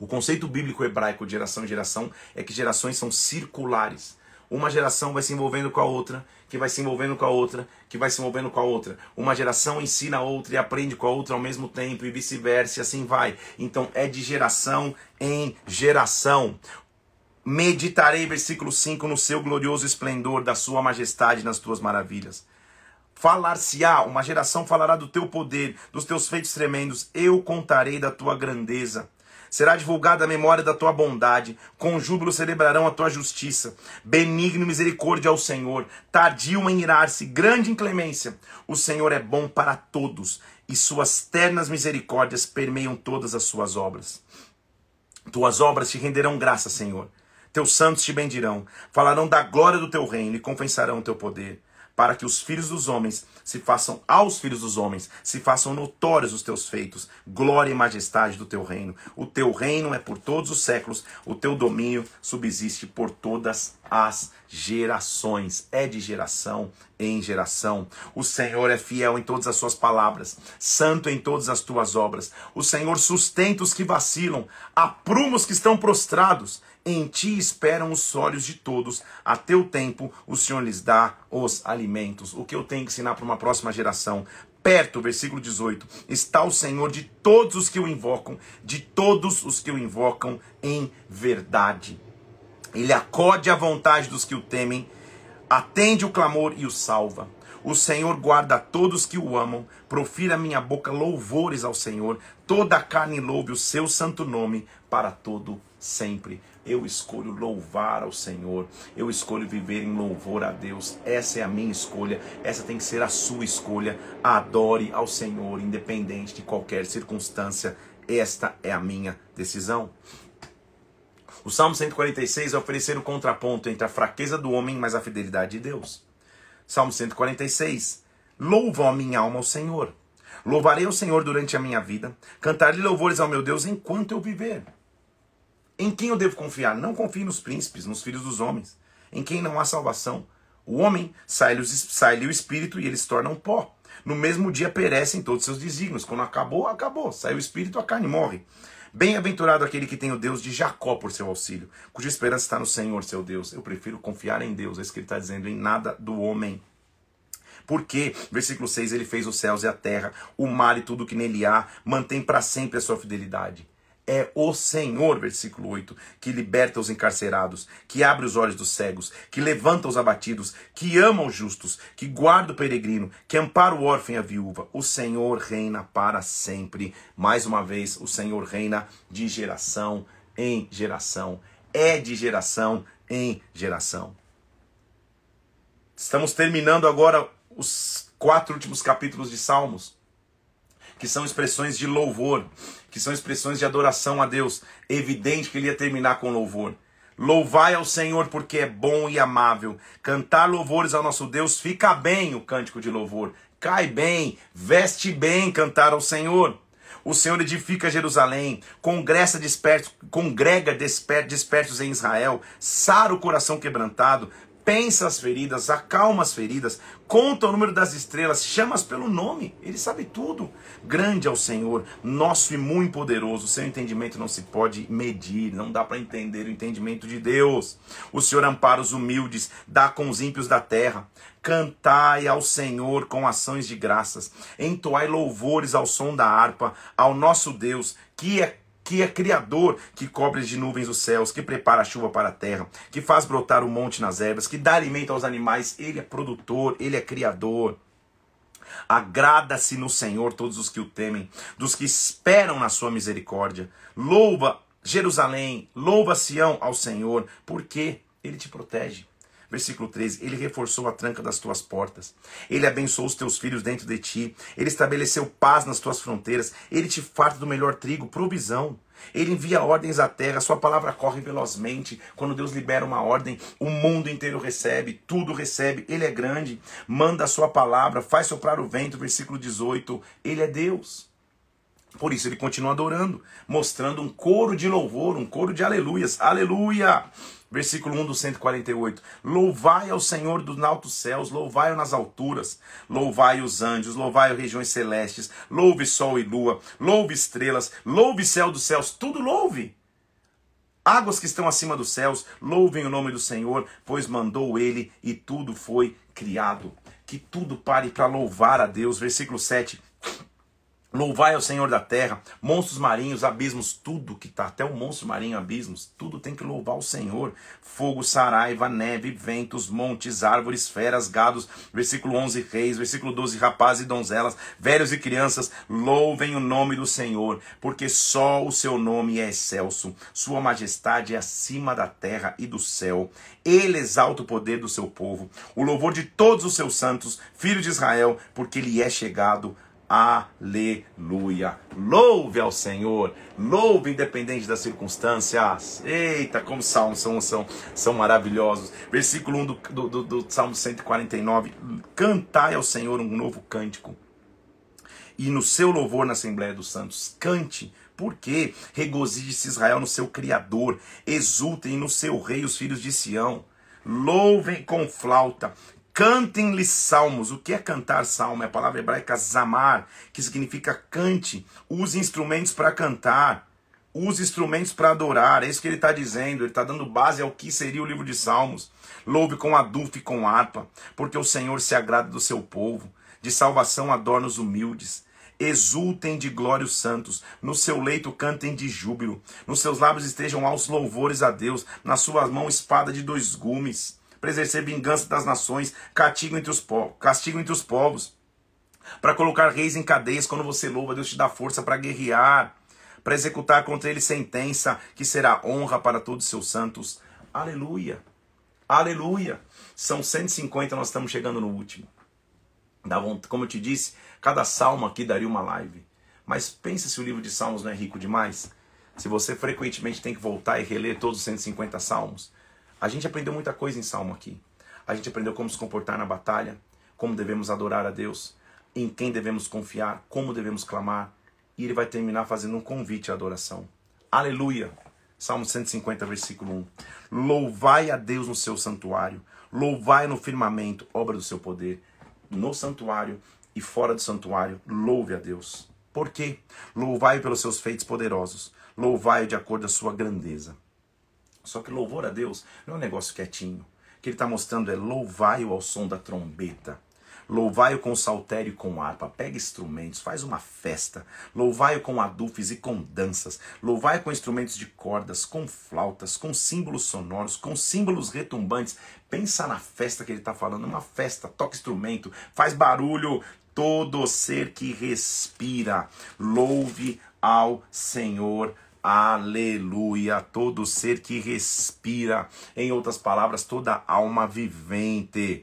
O conceito bíblico hebraico de geração em geração é que gerações são circulares. Uma geração vai se envolvendo com a outra, que vai se envolvendo com a outra, que vai se envolvendo com a outra. Uma geração ensina a outra e aprende com a outra ao mesmo tempo e vice-versa, e assim vai. Então é de geração em geração. Meditarei, versículo 5, no seu glorioso esplendor, da sua majestade nas tuas maravilhas. Falar-se-á, uma geração falará do teu poder, dos teus feitos tremendos, eu contarei da tua grandeza. Será divulgada a memória da tua bondade, com júbilo celebrarão a tua justiça. Benigno misericórdia ao Senhor, tardio em irar-se, grande inclemência. O Senhor é bom para todos, e suas ternas misericórdias permeiam todas as suas obras. Tuas obras te renderão graça, Senhor. Teus santos te bendirão, falarão da glória do teu reino e confessarão o teu poder para que os filhos dos homens se façam aos filhos dos homens, se façam notórios os teus feitos, glória e majestade do teu reino. O teu reino é por todos os séculos, o teu domínio subsiste por todas as gerações. É de geração em geração. O Senhor é fiel em todas as suas palavras, santo em todas as tuas obras. O Senhor sustenta os que vacilam, apruma os que estão prostrados em ti esperam os olhos de todos, a teu tempo o Senhor lhes dá os alimentos. O que eu tenho que ensinar para uma próxima geração? Perto, versículo 18, está o Senhor de todos os que o invocam, de todos os que o invocam em verdade. Ele acode à vontade dos que o temem, atende o clamor e o salva. O Senhor guarda todos que o amam, profira minha boca louvores ao Senhor, toda a carne louve o seu santo nome para todo sempre. Eu escolho louvar ao Senhor. Eu escolho viver em louvor a Deus. Essa é a minha escolha. Essa tem que ser a sua escolha. Adore ao Senhor, independente de qualquer circunstância. Esta é a minha decisão. O Salmo 146 é oferecer o contraponto entre a fraqueza do homem mas a fidelidade de Deus. Salmo 146. Louva a minha alma ao Senhor. Louvarei o Senhor durante a minha vida. Cantarei louvores ao meu Deus enquanto eu viver. Em quem eu devo confiar? Não confie nos príncipes, nos filhos dos homens, em quem não há salvação. O homem sai-lhe o espírito e eles se tornam pó. No mesmo dia perecem todos seus desígnios. Quando acabou, acabou. Sai o espírito, a carne morre. Bem-aventurado aquele que tem o Deus de Jacó por seu auxílio, cuja esperança está no Senhor, seu Deus. Eu prefiro confiar em Deus, é isso que ele está dizendo, em nada do homem. Porque, versículo 6, ele fez os céus e a terra, o mar e tudo que nele há, mantém para sempre a sua fidelidade. É o Senhor, versículo 8, que liberta os encarcerados, que abre os olhos dos cegos, que levanta os abatidos, que ama os justos, que guarda o peregrino, que ampara o órfão e a viúva. O Senhor reina para sempre. Mais uma vez, o Senhor reina de geração em geração. É de geração em geração. Estamos terminando agora os quatro últimos capítulos de Salmos, que são expressões de louvor que são expressões de adoração a Deus. Evidente que ele ia terminar com louvor. Louvai ao Senhor porque é bom e amável. Cantar louvores ao nosso Deus fica bem o cântico de louvor. Cai bem, veste bem cantar ao Senhor. O Senhor edifica Jerusalém, dispersos, congrega dispersos em Israel, sara o coração quebrantado, pensa as feridas, acalma as feridas, conta o número das estrelas, chama-as pelo nome, ele sabe tudo. Grande é o Senhor, nosso e muito poderoso, seu entendimento não se pode medir, não dá para entender o entendimento de Deus. O Senhor ampara os humildes, dá com os ímpios da terra. Cantai ao Senhor com ações de graças, entoai louvores ao som da harpa, ao nosso Deus, que é que é criador, que cobre de nuvens os céus, que prepara a chuva para a terra, que faz brotar o monte nas ervas, que dá alimento aos animais, ele é produtor, ele é criador. Agrada-se no Senhor todos os que o temem, dos que esperam na sua misericórdia. Louva Jerusalém, louva Sião ao Senhor, porque ele te protege. Versículo 13: Ele reforçou a tranca das tuas portas, ele abençoou os teus filhos dentro de ti, ele estabeleceu paz nas tuas fronteiras, ele te farta do melhor trigo, provisão. Ele envia ordens à terra, sua palavra corre velozmente. Quando Deus libera uma ordem, o mundo inteiro recebe, tudo recebe. Ele é grande, manda a sua palavra, faz soprar o vento. Versículo 18: Ele é Deus. Por isso ele continua adorando, mostrando um coro de louvor, um coro de aleluias. Aleluia! Versículo 1 do 148. Louvai ao Senhor dos altos céus, louvai-o nas alturas, louvai os anjos, louvai regiões celestes, louve sol e lua, louve estrelas, louve céu dos céus, tudo louve. Águas que estão acima dos céus, louvem o nome do Senhor, pois mandou ele e tudo foi criado. Que tudo pare para louvar a Deus. Versículo 7. Louvai ao Senhor da terra, monstros marinhos, abismos, tudo que está, até o monstro marinho, abismos, tudo tem que louvar o Senhor. Fogo, saraiva, neve, ventos, montes, árvores, feras, gados. Versículo 11, reis. Versículo 12, rapazes e donzelas, velhos e crianças, louvem o nome do Senhor, porque só o seu nome é excelso. Sua majestade é acima da terra e do céu. Ele exalta o poder do seu povo, o louvor de todos os seus santos, filhos de Israel, porque ele é chegado Aleluia. Louve ao Senhor. Louve independente das circunstâncias. Eita, como salmos são, são, são maravilhosos. Versículo 1 do, do, do, do Salmo 149. Cantai ao Senhor um novo cântico. E no seu louvor na Assembleia dos Santos. Cante. Porque regozije-se Israel no seu Criador. Exultem no seu Rei os filhos de Sião. Louvem com flauta, Cantem-lhe salmos. O que é cantar salmo? É a palavra hebraica zamar, que significa cante. Use instrumentos para cantar. Use instrumentos para adorar. É isso que ele está dizendo. Ele está dando base ao que seria o livro de Salmos. Louve com adulto e com harpa, porque o Senhor se agrada do seu povo. De salvação adorna os humildes. Exultem de glória os santos, no seu leito cantem de júbilo, nos seus lábios estejam aos louvores a Deus, na sua mão espada de dois gumes para exercer vingança das nações, castigo entre os povos, castigo entre os povos, para colocar reis em cadeias quando você louva, Deus te dá força para guerrear, para executar contra ele sentença que será honra para todos os seus santos. Aleluia. Aleluia. São 150, nós estamos chegando no último. Como eu te disse, cada salmo aqui daria uma live. Mas pensa se o livro de Salmos não é rico demais. Se você frequentemente tem que voltar e reler todos os 150 salmos, a gente aprendeu muita coisa em Salmo aqui. A gente aprendeu como se comportar na batalha, como devemos adorar a Deus, em quem devemos confiar, como devemos clamar. E ele vai terminar fazendo um convite à adoração. Aleluia! Salmo 150, versículo 1. Louvai a Deus no seu santuário, louvai no firmamento, obra do seu poder. No santuário e fora do santuário, louve a Deus. Por quê? Louvai pelos seus feitos poderosos, louvai de acordo com a sua grandeza. Só que louvor a Deus não é um negócio quietinho. O que ele está mostrando é louvai-o ao som da trombeta. Louvai-o com saltério e com harpa. Pega instrumentos, faz uma festa. Louvai-o com adufes e com danças. Louvai-o com instrumentos de cordas, com flautas, com símbolos sonoros, com símbolos retumbantes. Pensa na festa que ele está falando. Uma festa, toca instrumento, faz barulho. Todo ser que respira, louve ao Senhor Aleluia! Todo ser que respira, em outras palavras, toda alma vivente,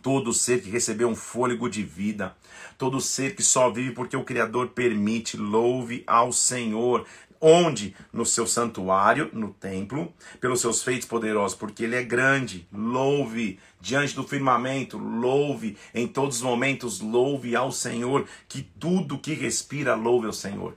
todo ser que recebeu um fôlego de vida, todo ser que só vive porque o Criador permite, louve ao Senhor. Onde? No seu santuário, no templo, pelos seus feitos poderosos, porque Ele é grande. Louve diante do firmamento, louve em todos os momentos, louve ao Senhor, que tudo que respira, louve ao Senhor.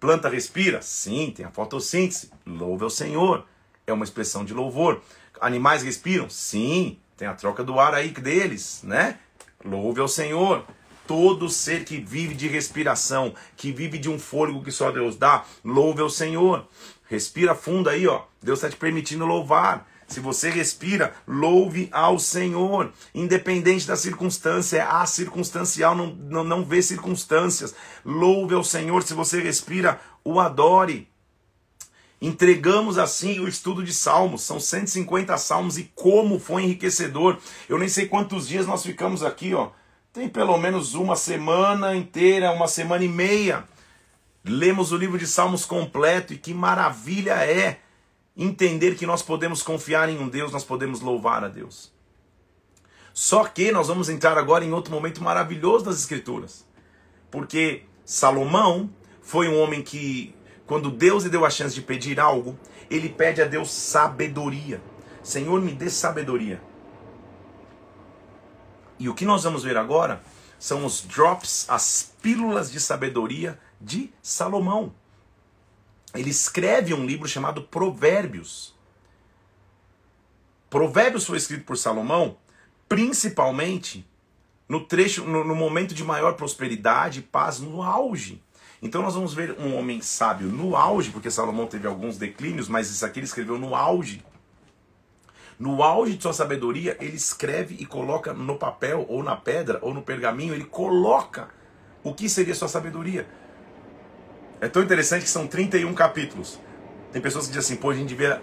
Planta respira? Sim, tem a fotossíntese. Louve ao Senhor. É uma expressão de louvor. Animais respiram? Sim, tem a troca do ar aí deles, né? Louve ao Senhor. Todo ser que vive de respiração, que vive de um fôlego que só Deus dá, louve ao Senhor. Respira fundo aí, ó. Deus está te permitindo louvar. Se você respira, louve ao Senhor, independente da circunstância, é circunstancial, não, não, não vê circunstâncias. Louve ao Senhor, se você respira, o adore. Entregamos assim o estudo de Salmos, são 150 salmos e como foi enriquecedor. Eu nem sei quantos dias nós ficamos aqui, ó. Tem pelo menos uma semana inteira, uma semana e meia. Lemos o livro de Salmos completo e que maravilha é entender que nós podemos confiar em um Deus, nós podemos louvar a Deus. Só que nós vamos entrar agora em outro momento maravilhoso das Escrituras. Porque Salomão foi um homem que, quando Deus lhe deu a chance de pedir algo, ele pede a Deus sabedoria. Senhor, me dê sabedoria. E o que nós vamos ver agora são os drops, as pílulas de sabedoria de Salomão ele escreve um livro chamado Provérbios. Provérbios foi escrito por Salomão, principalmente no trecho, no, no, momento de maior prosperidade e paz, no auge. Então nós vamos ver um homem sábio no auge, porque Salomão teve alguns declínios, mas isso aqui ele escreveu no auge. No auge de sua sabedoria, ele escreve e coloca no papel, ou na pedra, ou no pergaminho, ele coloca o que seria sua sabedoria? É tão interessante que são 31 capítulos. Tem pessoas que dizem assim, pô, a gente devia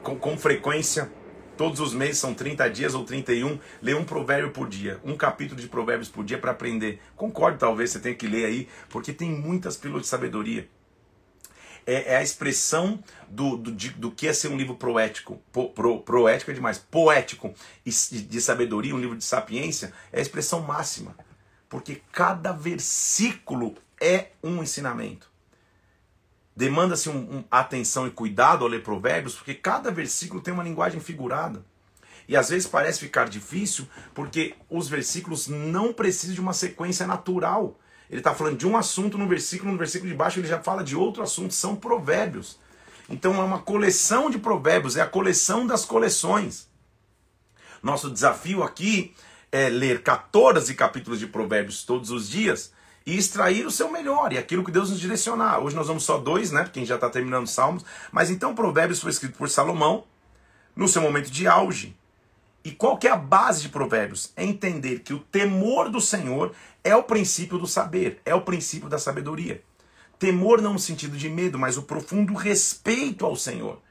com, com frequência, todos os meses são 30 dias ou 31, ler um provérbio por dia, um capítulo de provérbios por dia para aprender. Concordo, talvez você tenha que ler aí, porque tem muitas pílulas de sabedoria. É, é a expressão do, do, de, do que é ser um livro proético. Po, pro, proético é demais. Poético e de sabedoria, um livro de sapiência, é a expressão máxima. Porque cada versículo é um ensinamento. Demanda-se um, um, atenção e cuidado ao ler provérbios, porque cada versículo tem uma linguagem figurada. E às vezes parece ficar difícil, porque os versículos não precisam de uma sequência natural. Ele está falando de um assunto no versículo, no versículo de baixo ele já fala de outro assunto, são provérbios. Então é uma coleção de provérbios, é a coleção das coleções. Nosso desafio aqui é ler 14 capítulos de provérbios todos os dias e extrair o seu melhor e aquilo que Deus nos direcionar. Hoje nós vamos só dois, né? Gente já está terminando os Salmos. Mas então Provérbios foi escrito por Salomão no seu momento de auge. E qual que é a base de Provérbios? É entender que o temor do Senhor é o princípio do saber, é o princípio da sabedoria. Temor não no sentido de medo, mas o profundo respeito ao Senhor.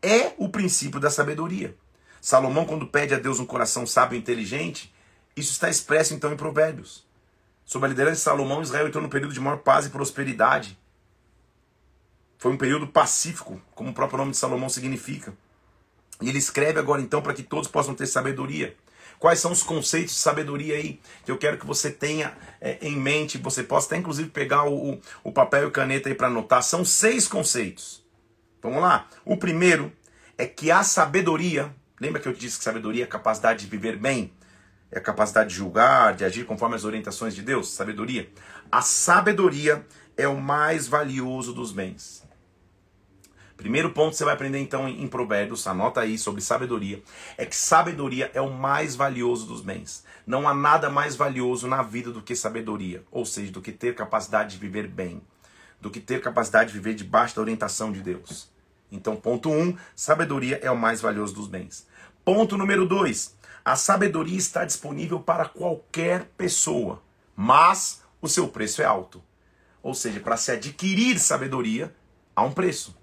É o princípio da sabedoria. Salomão, quando pede a Deus um coração sábio e inteligente, isso está expresso então em Provérbios. Sob a liderança de Salomão, Israel entrou num período de maior paz e prosperidade. Foi um período pacífico, como o próprio nome de Salomão significa. E ele escreve agora então para que todos possam ter sabedoria. Quais são os conceitos de sabedoria aí que eu quero que você tenha é, em mente? Você possa até inclusive pegar o, o papel e caneta aí para anotar. São seis conceitos. Vamos lá? O primeiro é que a sabedoria, lembra que eu te disse que sabedoria é a capacidade de viver bem? É a capacidade de julgar, de agir conforme as orientações de Deus, sabedoria. A sabedoria é o mais valioso dos bens. Primeiro ponto que você vai aprender então em Provérbios, anota aí sobre sabedoria, é que sabedoria é o mais valioso dos bens. Não há nada mais valioso na vida do que sabedoria, ou seja, do que ter capacidade de viver bem, do que ter capacidade de viver debaixo da orientação de Deus. Então, ponto um, sabedoria é o mais valioso dos bens. Ponto número dois, a sabedoria está disponível para qualquer pessoa, mas o seu preço é alto. Ou seja, para se adquirir sabedoria, há um preço.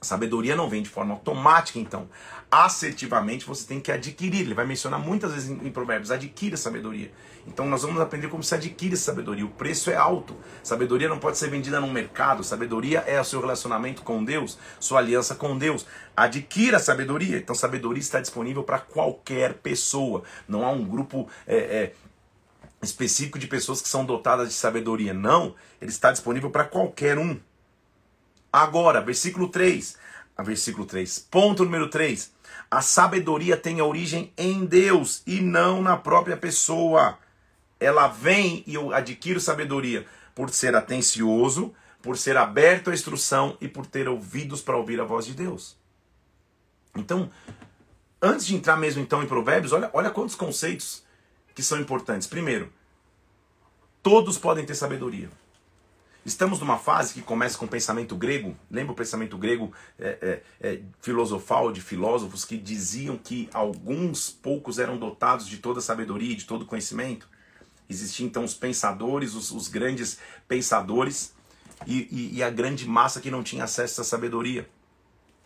A sabedoria não vem de forma automática, então. Assertivamente você tem que adquirir. Ele vai mencionar muitas vezes em, Provérbios: adquira sabedoria. Então nós vamos aprender como se adquire sabedoria. O preço é alto. Sabedoria não pode ser vendida no mercado. Sabedoria é o seu relacionamento com Deus, sua aliança com Deus. Adquira sabedoria. Então sabedoria está disponível para qualquer pessoa. Não há um grupo é, é, específico de pessoas que são dotadas de sabedoria. Não. Ele está disponível para qualquer um. Agora, versículo 3. A versículo 3. Ponto número 3. A sabedoria tem origem em Deus e não na própria pessoa ela vem e eu adquiro sabedoria por ser atencioso, por ser aberto à instrução e por ter ouvidos para ouvir a voz de Deus. Então, antes de entrar mesmo então em Provérbios, olha, olha quantos conceitos que são importantes. Primeiro, todos podem ter sabedoria. Estamos numa fase que começa com o pensamento grego. Lembra o pensamento grego é, é, é, filosofal de filósofos que diziam que alguns poucos eram dotados de toda sabedoria e de todo conhecimento? Existiam então os pensadores, os, os grandes pensadores, e, e, e, a grande massa que não tinha acesso à sabedoria.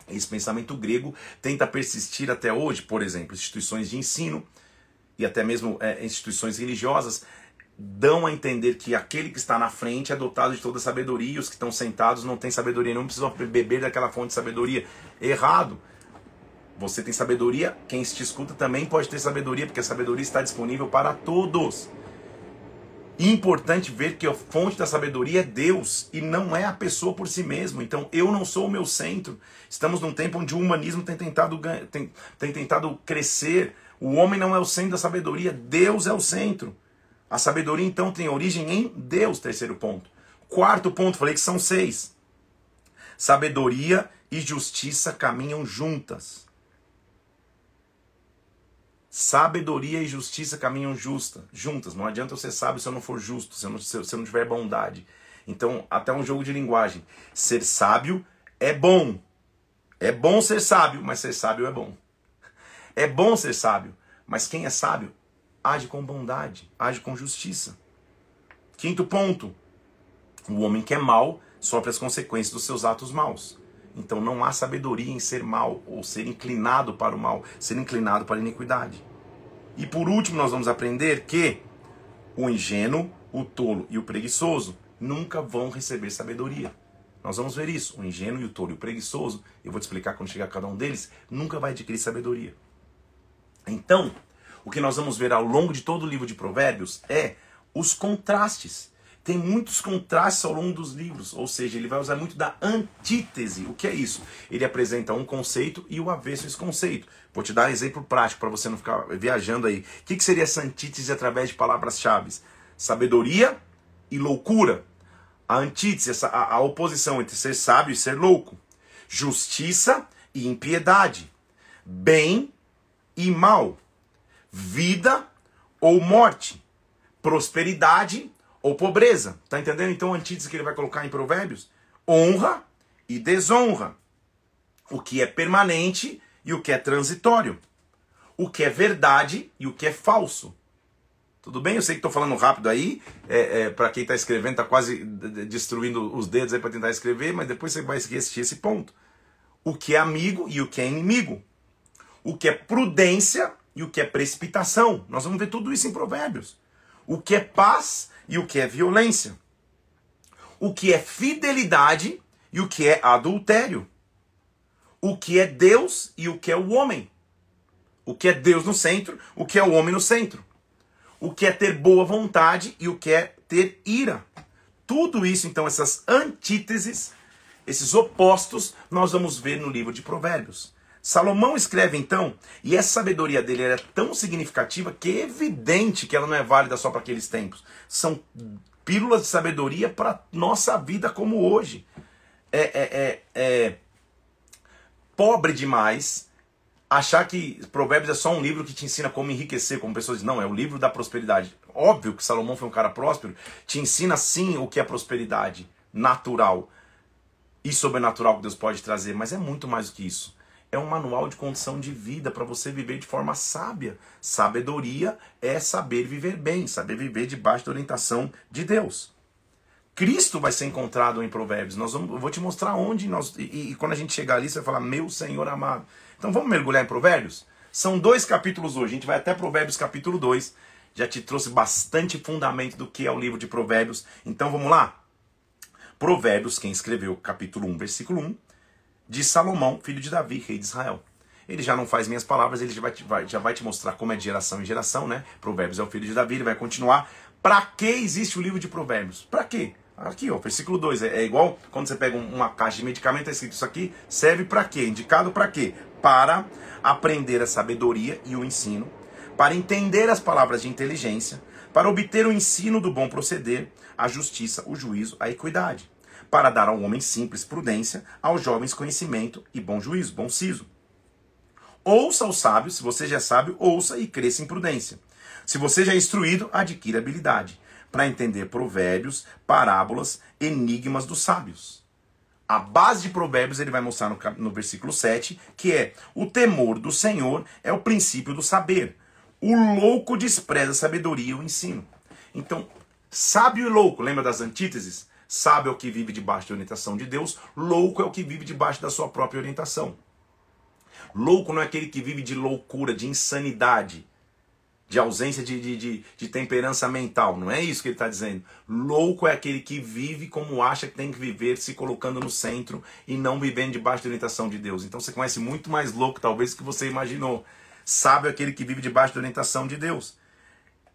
Esse pensamento grego tenta persistir até hoje, por exemplo, instituições de ensino e até mesmo é, instituições religiosas dão a entender que aquele que está na frente é dotado de toda sabedoria, e os que estão sentados não têm sabedoria, não precisam beber daquela fonte de sabedoria. Errado. Você tem sabedoria, quem te escuta também pode ter sabedoria, porque a sabedoria está disponível para todos. Importante ver que a fonte da sabedoria é Deus e não é a pessoa por si mesmo. Então eu não sou o meu centro. Estamos num tempo onde o humanismo tem tentado, tem, tem tentado crescer. O homem não é o centro da sabedoria, Deus é o centro. A sabedoria então tem origem em Deus, terceiro ponto. Quarto ponto, falei que são seis. Sabedoria e justiça caminham juntas. Sabedoria e justiça caminham justa, juntas. Não adianta você sábio se eu não for justo, se eu não, se eu não tiver bondade. Então, até um jogo de linguagem. Ser sábio é bom. É bom ser sábio, mas ser sábio é bom. É bom ser sábio, mas quem é sábio age com bondade, age com justiça. Quinto ponto: o homem que é mau sofre as consequências dos seus atos maus. Então não há sabedoria em ser mal ou ser inclinado para o mal, ser inclinado para a iniquidade. E por último, nós vamos aprender que o ingênuo, o tolo e o preguiçoso nunca vão receber sabedoria. Nós vamos ver isso. O ingênuo e o tolo e o preguiçoso, eu vou te explicar quando chegar cada um deles, nunca vai adquirir sabedoria. Então, o que nós vamos ver ao longo de todo o livro de Provérbios é os contrastes. Tem muitos contrastes ao longo dos livros, ou seja, ele vai usar muito da antítese. O que é isso? Ele apresenta um conceito e o avesso esse conceito. Vou te dar um exemplo prático para você não ficar viajando aí. O que, que seria essa antítese através de palavras-chave? Sabedoria e loucura. A antítese, essa, a, a oposição entre ser sábio e ser louco. Justiça e impiedade. Bem e mal. Vida ou morte. Prosperidade ou pobreza. Tá entendendo? Então, a antítese que ele vai colocar em Provérbios: honra e desonra. O que é permanente e o que é transitório. O que é verdade e o que é falso. Tudo bem? Eu sei que estou falando rápido aí. É, é para quem está escrevendo, está quase destruindo os dedos aí para tentar escrever, mas depois você vai assistir esse ponto. O que é amigo e o que é inimigo. O que é prudência e o que é precipitação. Nós vamos ver tudo isso em Provérbios. O que é paz e o que é violência. O que é fidelidade e o que é adultério. O que é Deus e o que é o homem. O que é Deus no centro, o que é o homem no centro. O que é ter boa vontade e o que é ter ira. Tudo isso, então, essas antíteses, esses opostos, nós vamos ver no livro de Provérbios. Salomão escreve então, e essa sabedoria dele era tão significativa que é evidente que ela não é válida só para aqueles tempos. São pílulas de sabedoria para nossa vida como hoje. É, é, é, é pobre demais achar que Provérbios é só um livro que te ensina como enriquecer, como pessoas dizem, não, é o livro da prosperidade. Óbvio que Salomão foi um cara próspero, te ensina sim o que é prosperidade natural e sobrenatural que Deus pode trazer, mas é muito mais do que isso é um manual de condição de vida para você viver de forma sábia. Sabedoria é saber viver bem, saber viver debaixo da orientação de Deus. Cristo vai ser encontrado em Provérbios. Nós vamos, eu vou te mostrar onde nós. E, e, quando a gente chegar ali, você vai falar, meu Senhor amado. Então vamos mergulhar em Provérbios? São dois capítulos hoje. A gente vai até Provérbios capítulo 2. Já te trouxe bastante fundamento do que é o livro de Provérbios. Então vamos lá? Provérbios, quem escreveu capítulo 1, versículo 1, de Salomão, filho de Davi, rei de Israel. Ele já não faz minhas palavras, ele já vai, te, vai, já vai te mostrar como é de geração em geração, né? Provérbios é o filho de Davi, ele vai continuar. Para que existe o livro de Provérbios? Para quê? Aqui, ó, versículo 2. É, é, igual quando você pega uma caixa de medicamento, é escrito isso aqui, serve para quê? Indicado para quê? Para aprender a sabedoria e o ensino, para entender as palavras de inteligência, para obter o ensino do bom proceder, a justiça, o juízo, a equidade para dar ao homem simples prudência, aos jovens conhecimento e bom juízo, bom siso. Ouça os sábios, se você já é sábio, ouça e cresça em prudência. Se você já é instruído, adquira habilidade para entender provérbios, parábolas, enigmas dos sábios. A base de provérbios ele vai mostrar no, no versículo 7, que é o temor do Senhor é o princípio do saber. O louco despreza a sabedoria e o ensino. Então, sábio e louco, lembra das antíteses? Sábio é o que vive debaixo da orientação de Deus, louco é o que vive debaixo da sua própria orientação. Louco não é aquele que vive de loucura, de insanidade, de ausência de, de, de, de temperança mental. Não é isso que ele está dizendo. Louco é aquele que vive como acha que tem que viver, se colocando no centro e não vivendo debaixo da orientação de Deus. Então você conhece muito mais louco, talvez, do que você imaginou. Sábio é aquele que vive debaixo da orientação de Deus.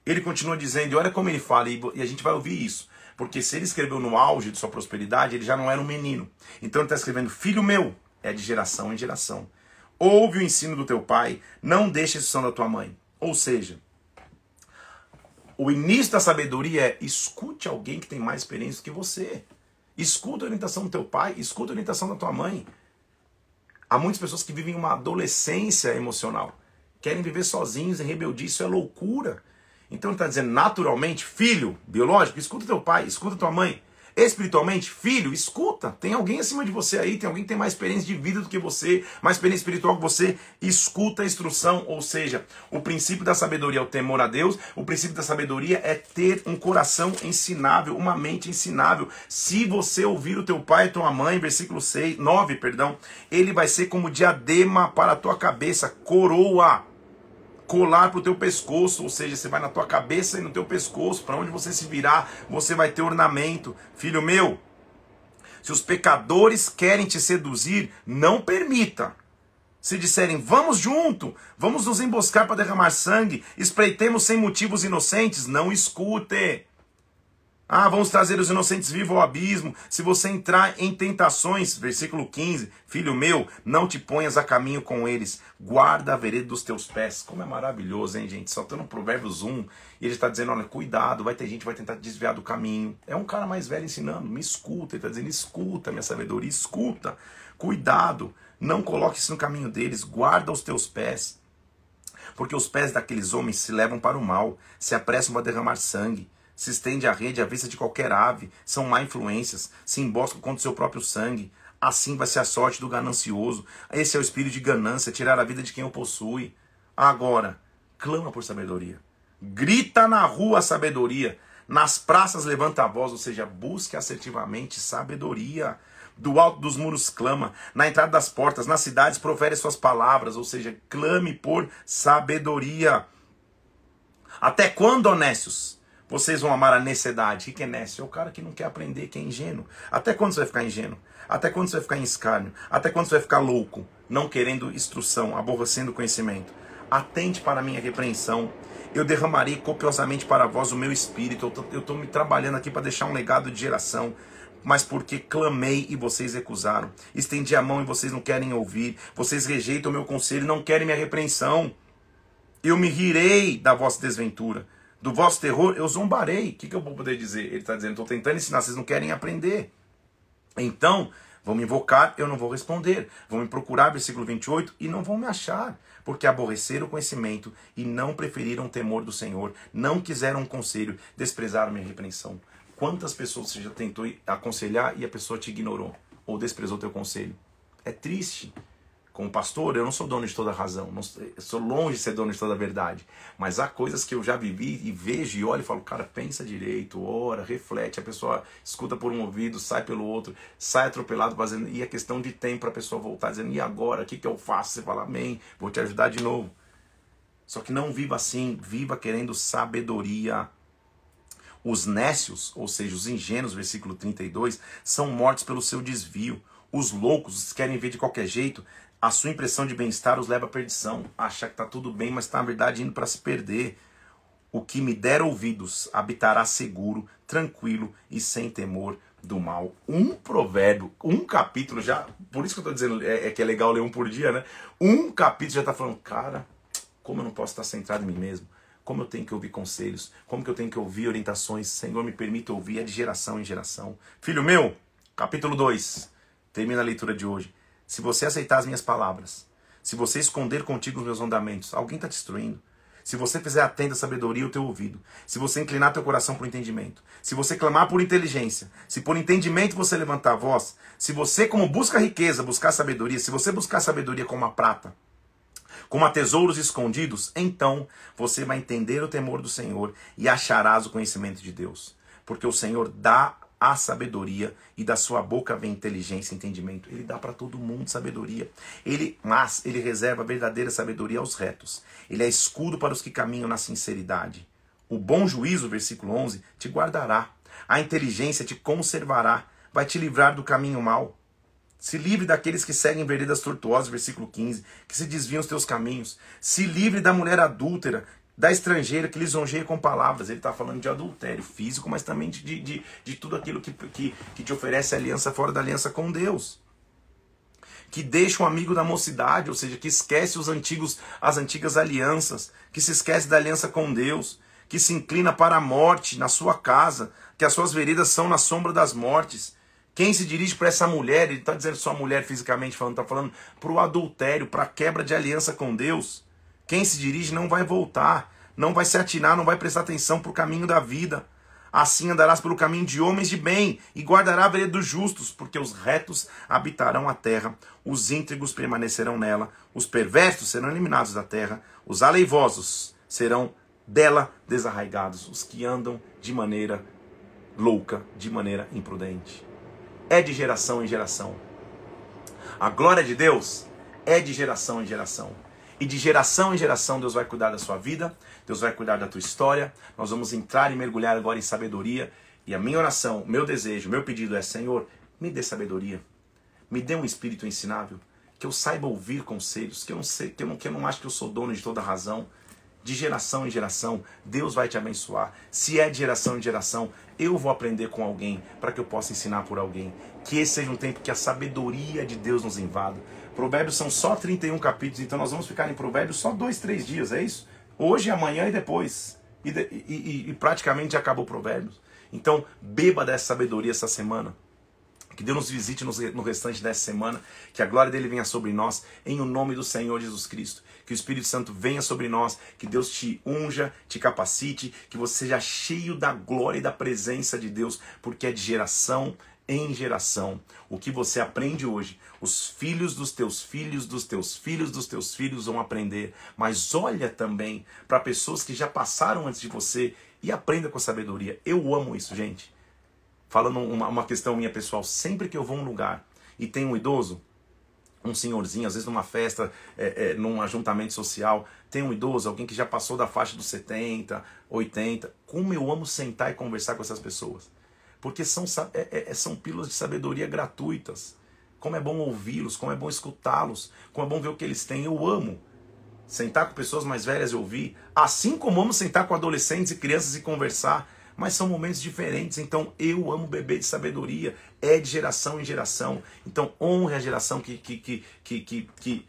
Ele continua dizendo, e olha como ele fala, e a gente vai ouvir isso. Porque se ele escreveu no auge de sua prosperidade, ele já não era um menino. Então ele está escrevendo: Filho meu, é de geração em geração. Ouve o ensino do teu pai, não deixe a instrução da tua mãe. Ou seja, o início da sabedoria é escute alguém que tem mais experiência que você. Escuta a orientação do teu pai, escuta a orientação da tua mãe. Há muitas pessoas que vivem uma adolescência emocional. Querem viver sozinhos em rebeldia, isso é loucura. Então ele está dizendo naturalmente, filho biológico, escuta teu pai, escuta tua mãe. Espiritualmente, filho, escuta. Tem alguém acima de você aí, tem alguém que tem mais experiência de vida do que você, mais experiência espiritual que você. Escuta a instrução. Ou seja, o princípio da sabedoria é o temor a Deus, o princípio da sabedoria é ter um coração ensinável, uma mente ensinável. Se você ouvir o teu pai e tua mãe, versículo 6, 9, perdão, ele vai ser como diadema para a tua cabeça, coroa colar para o teu pescoço, ou seja, você vai na tua cabeça e no teu pescoço, para onde você se virar, você vai ter ornamento. Filho meu, se os pecadores querem te seduzir, não permita. Se disserem, vamos junto, vamos nos emboscar para derramar sangue, espreitemos sem motivos inocentes, não escute. Ah, vamos trazer os inocentes vivos ao abismo. Se você entrar em tentações, versículo 15, filho meu, não te ponhas a caminho com eles, guarda a vereda dos teus pés. Como é maravilhoso, hein, gente? Só tá no Provérbios 1, e ele está dizendo: olha, cuidado, vai ter gente que vai tentar desviar do caminho. É um cara mais velho ensinando, me escuta, ele está dizendo: escuta minha sabedoria, escuta, cuidado, não coloque isso no caminho deles, guarda os teus pés. Porque os pés daqueles homens se levam para o mal, se apressam para derramar sangue se estende a rede à vista de qualquer ave, são má influências, se emboscam contra o seu próprio sangue. Assim vai ser a sorte do ganancioso. Esse é o espírito de ganância, tirar a vida de quem o possui. Agora, clama por sabedoria. Grita na rua a sabedoria. Nas praças levanta a voz, ou seja, busque assertivamente sabedoria. Do alto dos muros clama, na entrada das portas, nas cidades profere suas palavras, ou seja, clame por sabedoria. Até quando, honestos? Vocês vão amar a necessidade. O que é nécio? É o cara que não quer aprender, que é ingênuo. Até quando você vai ficar ingênuo? Até quando você vai ficar em escárnio? Até quando você vai ficar louco? Não querendo instrução, aborrecendo conhecimento. Atente para a minha repreensão. Eu derramarei copiosamente para vós o meu espírito. Eu estou me trabalhando aqui para deixar um legado de geração mas porque clamei e vocês recusaram. Estendi a mão e vocês não querem ouvir. Vocês rejeitam o meu conselho não querem minha repreensão. Eu me rirei da vossa desventura do vosso terror, eu zombarei. O que, que eu vou poder dizer? Ele está dizendo, estou tentando ensinar, vocês não querem aprender. Então, vão me invocar, eu não vou responder. Vão me procurar, versículo 28, e não vão me achar. Porque aborreceram o conhecimento e não preferiram o temor do Senhor. Não quiseram um conselho, desprezaram minha repreensão. Quantas pessoas você já tentou aconselhar e a pessoa te ignorou? Ou desprezou teu conselho? É triste como pastor, eu não sou dono de toda a razão, não, sou longe de ser dono de toda a verdade. Mas há coisas que eu já vivi e vejo e olho e falo, cara, pensa direito, ora, reflete. A pessoa escuta por um ouvido, sai pelo outro, sai atropelado fazendo. E é questão de tempo para a pessoa voltar dizendo, e agora? O que, que eu faço? Você fala, amém, vou te ajudar de novo. Só que não viva assim, viva querendo sabedoria. Os nécios, ou seja, os ingênuos, versículo 32, são mortos pelo seu desvio. Os loucos querem ver de qualquer jeito, a sua impressão de bem-estar os leva à perdição. Achar que está tudo bem, mas está na verdade indo para se perder. O que me der ouvidos habitará seguro, tranquilo e sem temor do mal. Um provérbio, um capítulo já. Por isso que eu estou dizendo é, é, que é legal ler um por dia, né? Um capítulo já está falando, cara, como eu não posso estar centrado em mim mesmo? Como eu tenho que ouvir conselhos? Como que eu tenho que ouvir orientações? Senhor, me permita ouvir, é de geração em geração. Filho meu, capítulo 2. Termina a leitura de hoje. Se você aceitar as minhas palavras, se você esconder contigo os meus mandamentos, alguém está destruindo. Se você fizer atenta a sabedoria o teu ouvido, se você inclinar teu coração para o entendimento, se você clamar por inteligência, se por entendimento você levantar a voz, se você, como busca riqueza, buscar sabedoria, se você buscar sabedoria como a prata, como a tesouros escondidos, então você vai entender o temor do Senhor e acharás o conhecimento de Deus. Porque o Senhor dá a sabedoria e da sua boca vem inteligência e entendimento. Ele dá para todo mundo sabedoria. Ele, mas ele reserva a verdadeira sabedoria aos retos. Ele é escudo para os que caminham na sinceridade. O bom juízo, versículo 11, te guardará. A inteligência te conservará, vai te livrar do caminho mau. Se livre daqueles que seguem veredas tortuosas, versículo 15, que se desviam os teus caminhos. Se livre da mulher adúltera, da estrangeira que lisonjeia com palavras. Ele está falando de adultério físico, mas também de, de, de tudo aquilo que, que, que te oferece aliança fora da aliança com Deus. Que deixa um amigo da mocidade, ou seja, que esquece os antigos, as antigas alianças, que se esquece da aliança com Deus, que se inclina para a morte na sua casa, que as suas veredas são na sombra das mortes. Quem se dirige para essa mulher, ele está dizendo só mulher fisicamente falando, está falando para o adultério, para a quebra de aliança com Deus quem se dirige não vai voltar, não vai se atinar, não vai prestar atenção para o caminho da vida. Assim andarás pelo caminho de homens de bem, e guardará a vereda dos justos, porque os retos habitarão a terra, os íntegros permanecerão nela, os perversos serão eliminados da terra, os aleivosos serão dela desarraigados, os que andam de maneira louca, de maneira imprudente. É de geração em geração. A glória de Deus é de geração em geração. E de geração em geração Deus vai cuidar da sua vida, Deus vai cuidar da tua história. Nós vamos entrar e mergulhar agora em sabedoria. E a minha oração, meu desejo, meu pedido é: Senhor, me dê sabedoria. Me dê um espírito ensinável. Que eu saiba ouvir conselhos. Que eu não, sei, que eu não, que eu não acho que eu sou dono de toda razão. De geração em geração, Deus vai te abençoar. Se é de geração em geração, eu vou aprender com alguém para que eu possa ensinar por alguém. Que esse seja um tempo que a sabedoria de Deus nos invada. Provérbios são só 31 capítulos, então nós vamos ficar em Provérbios só dois, três dias, é isso? Hoje, amanhã e depois. E, de, e, e, praticamente acabou Provérbios. Então, beba dessa sabedoria essa semana. Que Deus nos visite no restante dessa semana. Que a glória dele venha sobre nós. Em o nome do Senhor Jesus Cristo. Que o Espírito Santo venha sobre nós. Que Deus te unja, te capacite. Que você seja cheio da glória e da presença de Deus. Porque é de geração em geração. O que você aprende hoje, os filhos dos teus filhos, dos teus filhos, dos teus filhos vão aprender. Mas olha também para pessoas que já passaram antes de você e aprenda com sabedoria. Eu amo isso, gente. Falando uma, uma questão minha pessoal, sempre que eu vou a um lugar e tem um idoso, um senhorzinho, às vezes numa festa, é, é, num ajuntamento social, tem um idoso, alguém que já passou da faixa dos 70, 80. Como eu amo sentar e conversar com essas pessoas. Porque são, é, é, são pílulas de sabedoria gratuitas. Como é bom ouvi-los, como é bom escutá-los, como é bom ver o que eles têm. Eu amo sentar com pessoas mais velhas e ouvir, assim como amo sentar com adolescentes e crianças e conversar. Mas são momentos diferentes, então eu amo beber de sabedoria, é de geração em geração. Então honre a geração que, que, que, que, que, que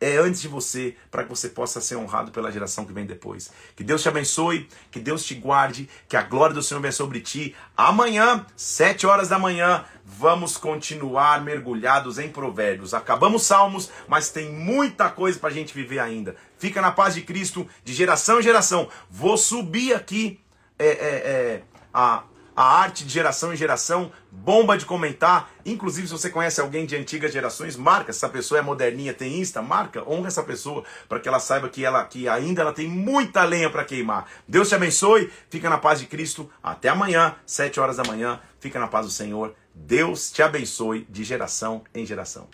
é antes de você, para que você possa ser honrado pela geração que vem depois. Que Deus te abençoe, que Deus te guarde, que a glória do Senhor venha sobre ti. Amanhã, sete horas da manhã, vamos continuar mergulhados em provérbios. Acabamos Salmos, mas tem muita coisa para a gente viver ainda. Fica na paz de Cristo, de geração em geração. Vou subir aqui é, é, é, a a arte de geração em geração, bomba de comentar. Inclusive, se você conhece alguém de antigas gerações, marca. Se essa pessoa é moderninha, tem Insta, marca, honra essa pessoa, para que ela saiba que ela que ainda ela tem muita lenha para queimar. Deus te abençoe, fica na paz de Cristo. Até amanhã, sete horas da manhã. Fica na paz do Senhor. Deus te abençoe de geração em geração.